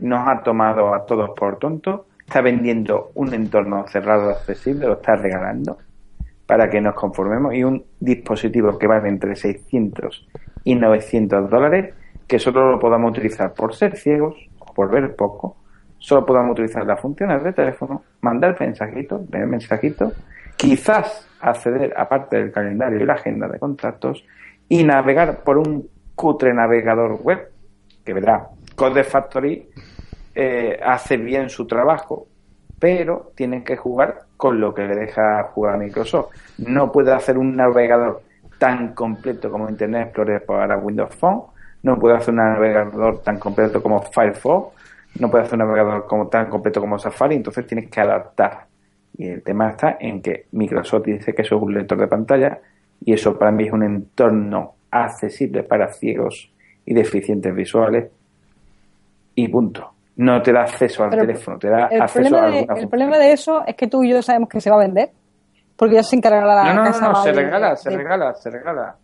nos ha tomado a todos por tontos, está vendiendo un entorno cerrado accesible, lo está regalando para que nos conformemos y un dispositivo que vale entre 600 y 900 dólares que solo lo podamos utilizar por ser ciegos o por ver poco, solo podamos utilizar las funciones de teléfono, mandar mensajitos, leer mensajitos, quizás acceder aparte del calendario y la agenda de contactos y navegar por un cutre navegador web que verá Code Factory eh, hace bien su trabajo pero tienen que jugar con lo que le deja jugar Microsoft. No puede hacer un navegador tan completo como Internet Explorer para Windows Phone no puede hacer un navegador tan completo como Firefox no puede hacer un navegador como, tan completo como Safari entonces tienes que adaptar y el tema está en que Microsoft dice que eso es un lector de pantalla y eso para mí es un entorno accesible para ciegos y deficientes visuales y punto. No te da acceso al Pero teléfono, te da El acceso problema, a de, alguna el problema de eso es que tú y yo sabemos que se va a vender. Porque ya se encargará la No, no, casa no, no, se de- regala, se de- regala, se regala.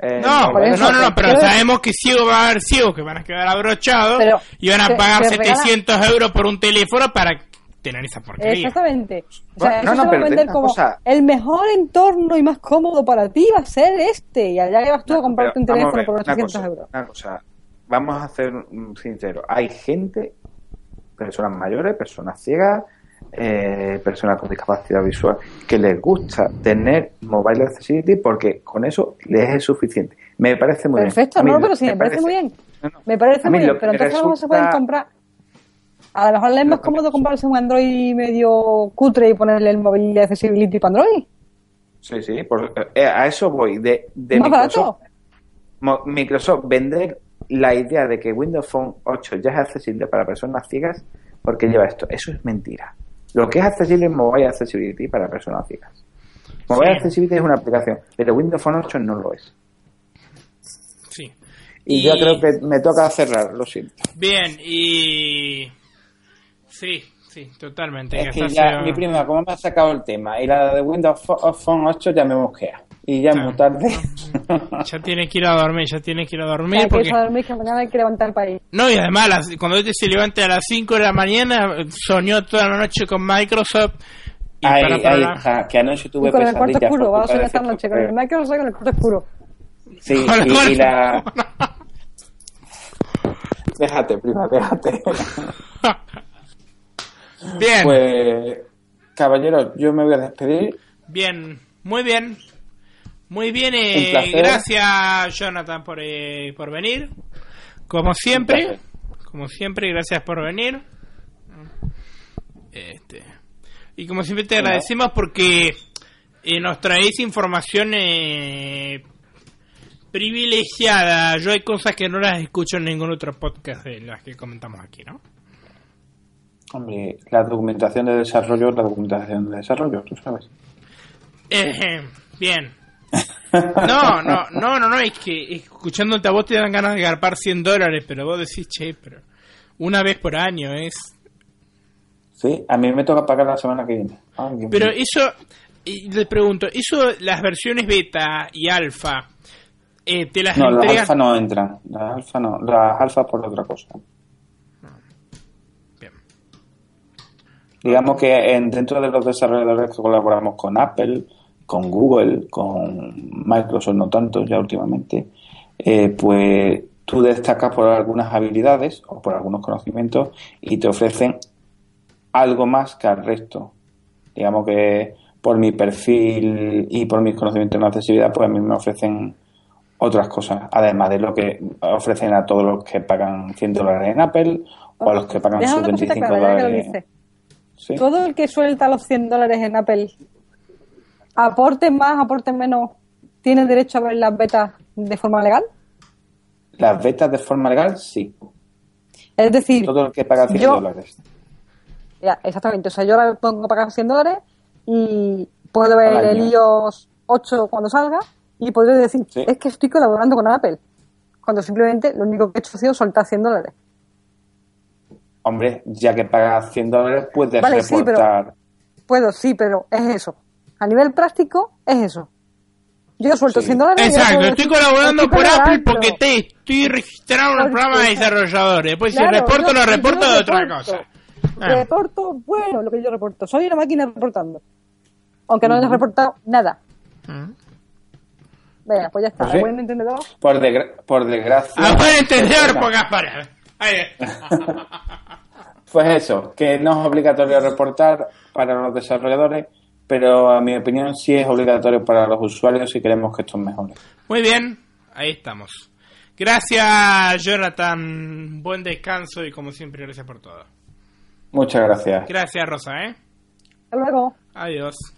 Eh, No, no, eso, no, no, pero sabemos que ciegos va a haber ciegos que van a quedar abrochados Pero y van a se- pagar se regala- 700 euros por un teléfono para tener esa porquería. Exactamente. O sea, Bueno, eso no, no, se va a vender como cosa- el mejor entorno y más cómodo para ti va a ser este. Y allá que vas tú a comprarte un teléfono ver, por una 800 cosa, euros. Una cosa, vamos a ser sinceros. Hay gente, personas mayores, personas ciegas, eh, personas con discapacidad visual, que les gusta tener mobile accessibility porque con eso les es suficiente. Me parece muy Perfecto, bien. Mí no, lo- pero sí, me parece muy bien. No, no. Me parece muy bien, pero entonces no se resulta- pueden comprar. A lo mejor les es más cómodo comprarse un Android medio cutre y ponerle el móvil de accessibility para Android. Sí, sí, por- eh, a eso voy. De, de más Microsoft, barato. Microsoft vender la idea de que Windows Phone 8 ya es accesible para personas ciegas porque lleva esto. Eso es mentira. Lo que es accesible es Mobile Accessibility para personas ciegas. Mobile Accessibility es una aplicación, pero Windows Phone 8 no lo es. Sí. Y, yo creo que me toca cerrar, lo siento. Bien, y... Sí, sí, totalmente. Es que ya, mi prima, como me ha sacado el tema, y la de Windows Phone 8 ya me mosquea. Y ya es muy tarde. ya tienes que ir a dormir, ya tienes que ir a dormir. Ya porque... a dormir, que mañana hay que levantar para ir. No, y además, cuando este se levante a las 5 de la mañana, soñó toda la noche con Microsoft. Y ay, para, ay, que anoche tuve y con el cuarto oscuro, vamos a soñar esta noche con el Microsoft y con el cuarto oscuro. Sí, y, y la... déjate, prima, déjate. Bien. Pues, caballeros, yo me voy a despedir. Bien, muy bien. Muy bien, eh, gracias Jonathan por, eh, por venir. Como siempre, como siempre, gracias por venir. Este, y como siempre te agradecemos porque eh, nos traéis información eh, privilegiada. Yo hay cosas que no las escucho en ningún otro podcast de las que comentamos aquí, ¿no? Hombre, la documentación de desarrollo la documentación de desarrollo, tú sabes. bien, no, no, no, no, no, es que escuchándote a vos te dan ganas de garpar 100 dólares, pero vos decís, che, pero una vez por año es... Sí, a mí me toca pagar la semana que viene. pero eso, le pregunto, eso, las versiones beta y alfa, eh, te las No, las alfa no entran, las alfa no, las alfa por otra cosa. Digamos que en, dentro de los desarrolladores que colaboramos con Apple, con Google, con Microsoft no tanto ya últimamente, eh, pues tú destacas por algunas habilidades o por algunos conocimientos y te ofrecen algo más que al resto. Digamos que por mi perfil y por mis conocimientos en accesibilidad, pues a mí me ofrecen otras cosas, además de lo que ofrecen a todos los que pagan 100 dólares en Apple o a los que pagan sus 25 dólares. Todo el que suelta los 100 dólares en Apple aporte más, aporte menos, ¿tiene derecho a ver las betas de forma legal? Las betas de forma legal, sí. Es decir, todo el que paga 100 dólares. Ya, exactamente. O sea, yo ahora pongo a pagar 100 dólares y puedo ver el iOS 8 cuando salga y podré decir, es que estoy colaborando con Apple. Cuando simplemente lo único que he hecho ha sido soltar 100 dólares. Hombre, ya que pagas 100 dólares, puedes reportar. puedo, sí, pero es eso a nivel práctico es eso. Yo suelto 100 dólares. Exacto, estoy colaborando por Apple porque te estoy registrado en un programa de desarrolladores. Después si reporto, lo reporto de otra cosa. Ah. Reporto, bueno, lo que yo reporto. Soy una máquina reportando. Aunque no haya reportado nada. Uh Venga, pues ya está. ¿Pues buen entendedor? Por, por desgracia. A buen entendedor, pocas para. pues eso, que no es obligatorio reportar para los desarrolladores pero a mi opinión sí es obligatorio para los usuarios si queremos que esto mejore. Muy bien, ahí estamos. Gracias, Jonathan. Buen descanso y como siempre, gracias por todo. Muchas gracias. Gracias, Rosa, ¿eh? Hasta luego. Adiós.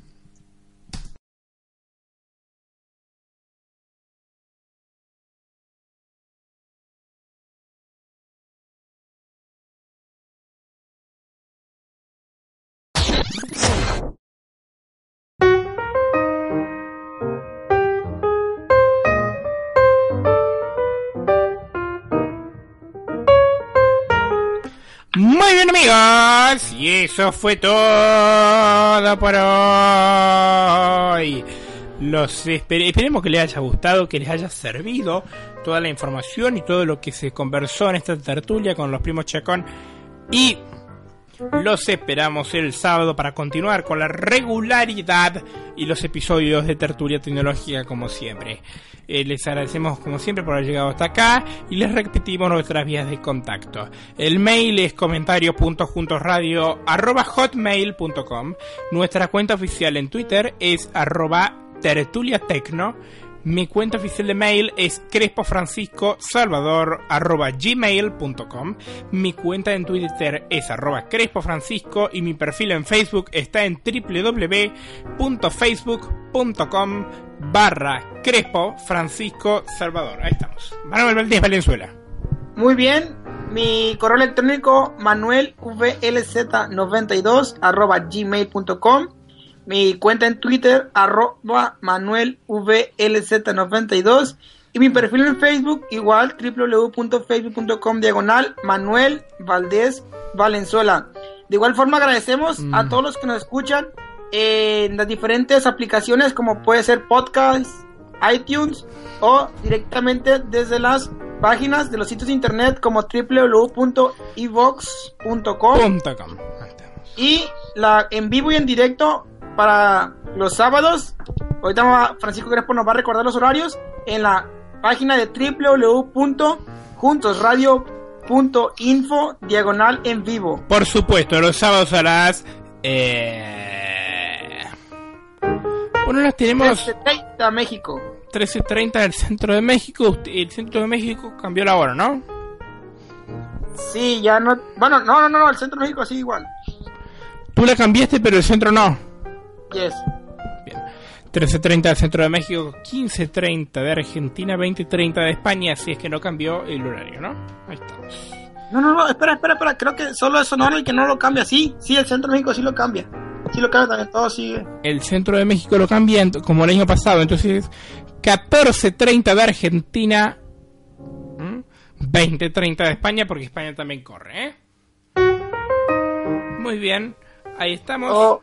Amigos, y eso fue todo por hoy. Los esperemos que les haya gustado, que les haya servido toda la información y todo lo que se conversó en esta tertulia con los primos Chacón. Y los esperamos el sábado para continuar con la regularidad y los episodios de tertulia tecnológica como siempre. Eh, les agradecemos como siempre por haber llegado hasta acá y les repetimos nuestras vías de contacto. El mail es comentario.juntos.radio@hotmail.com. Nuestra cuenta oficial en Twitter es arroba tertuliatecno. Mi cuenta oficial de mail es crespofranciscosalvador.gmail.com Mi cuenta en Twitter es arroba crespofrancisco y mi perfil en Facebook está en www.facebook.com barra Crespo Francisco Salvador. Ahí estamos. Manuel Valdés Valenzuela. Muy bien. Mi correo electrónico manuelvlz92 arroba gmail.com. Mi cuenta en Twitter arroba manuelvlz92. Y mi perfil en Facebook igual www.facebook.com diagonal Manuel Valdés Valenzuela. De igual forma agradecemos a Mm. todos los que nos escuchan en las diferentes aplicaciones como puede ser podcast, iTunes o directamente desde las páginas de los sitios de internet como www.evox.com y la en vivo y en directo para los sábados. Ahorita Francisco Crespo nos va a recordar los horarios en la página de www.juntosradio.info diagonal en vivo. Por supuesto, los sábados a las... Eh... Bueno, las tenemos 13:30 México. 13.30 del centro de México. El centro de México cambió la hora, ¿no? Sí, ya no. Bueno, no, no, no, el centro de México sí igual. Tú la cambiaste, pero el centro no. Yes. Bien. 13.30 del centro de México, 15.30 de Argentina, 20.30 de España, si es que no cambió el horario, ¿no? Ahí estamos. No, no, no, espera, espera, espera. Creo que solo es Sonora el que no lo cambia. Sí, sí, el centro de México sí lo cambia. Sí lo cambia también, todo sigue. El centro de México lo cambia como el año pasado, entonces 14.30 de Argentina, ¿m? 20.30 de España, porque España también corre, ¿eh? Muy bien, ahí estamos. O,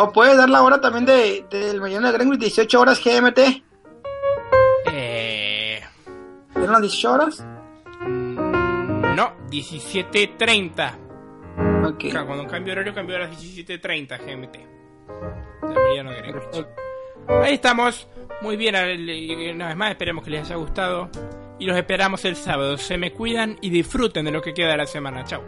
o puedes dar la hora también de, del Mediano de Greenwich, 18 horas GMT. Eh, ¿Eran las 18 horas? no, 17.30. Ok. Cuando cambio horario cambió a las 17.30 GMT. De Greenwich. Ahí estamos. Muy bien, una vez más esperemos que les haya gustado. Y los esperamos el sábado. Se me cuidan y disfruten de lo que queda de la semana. Chao.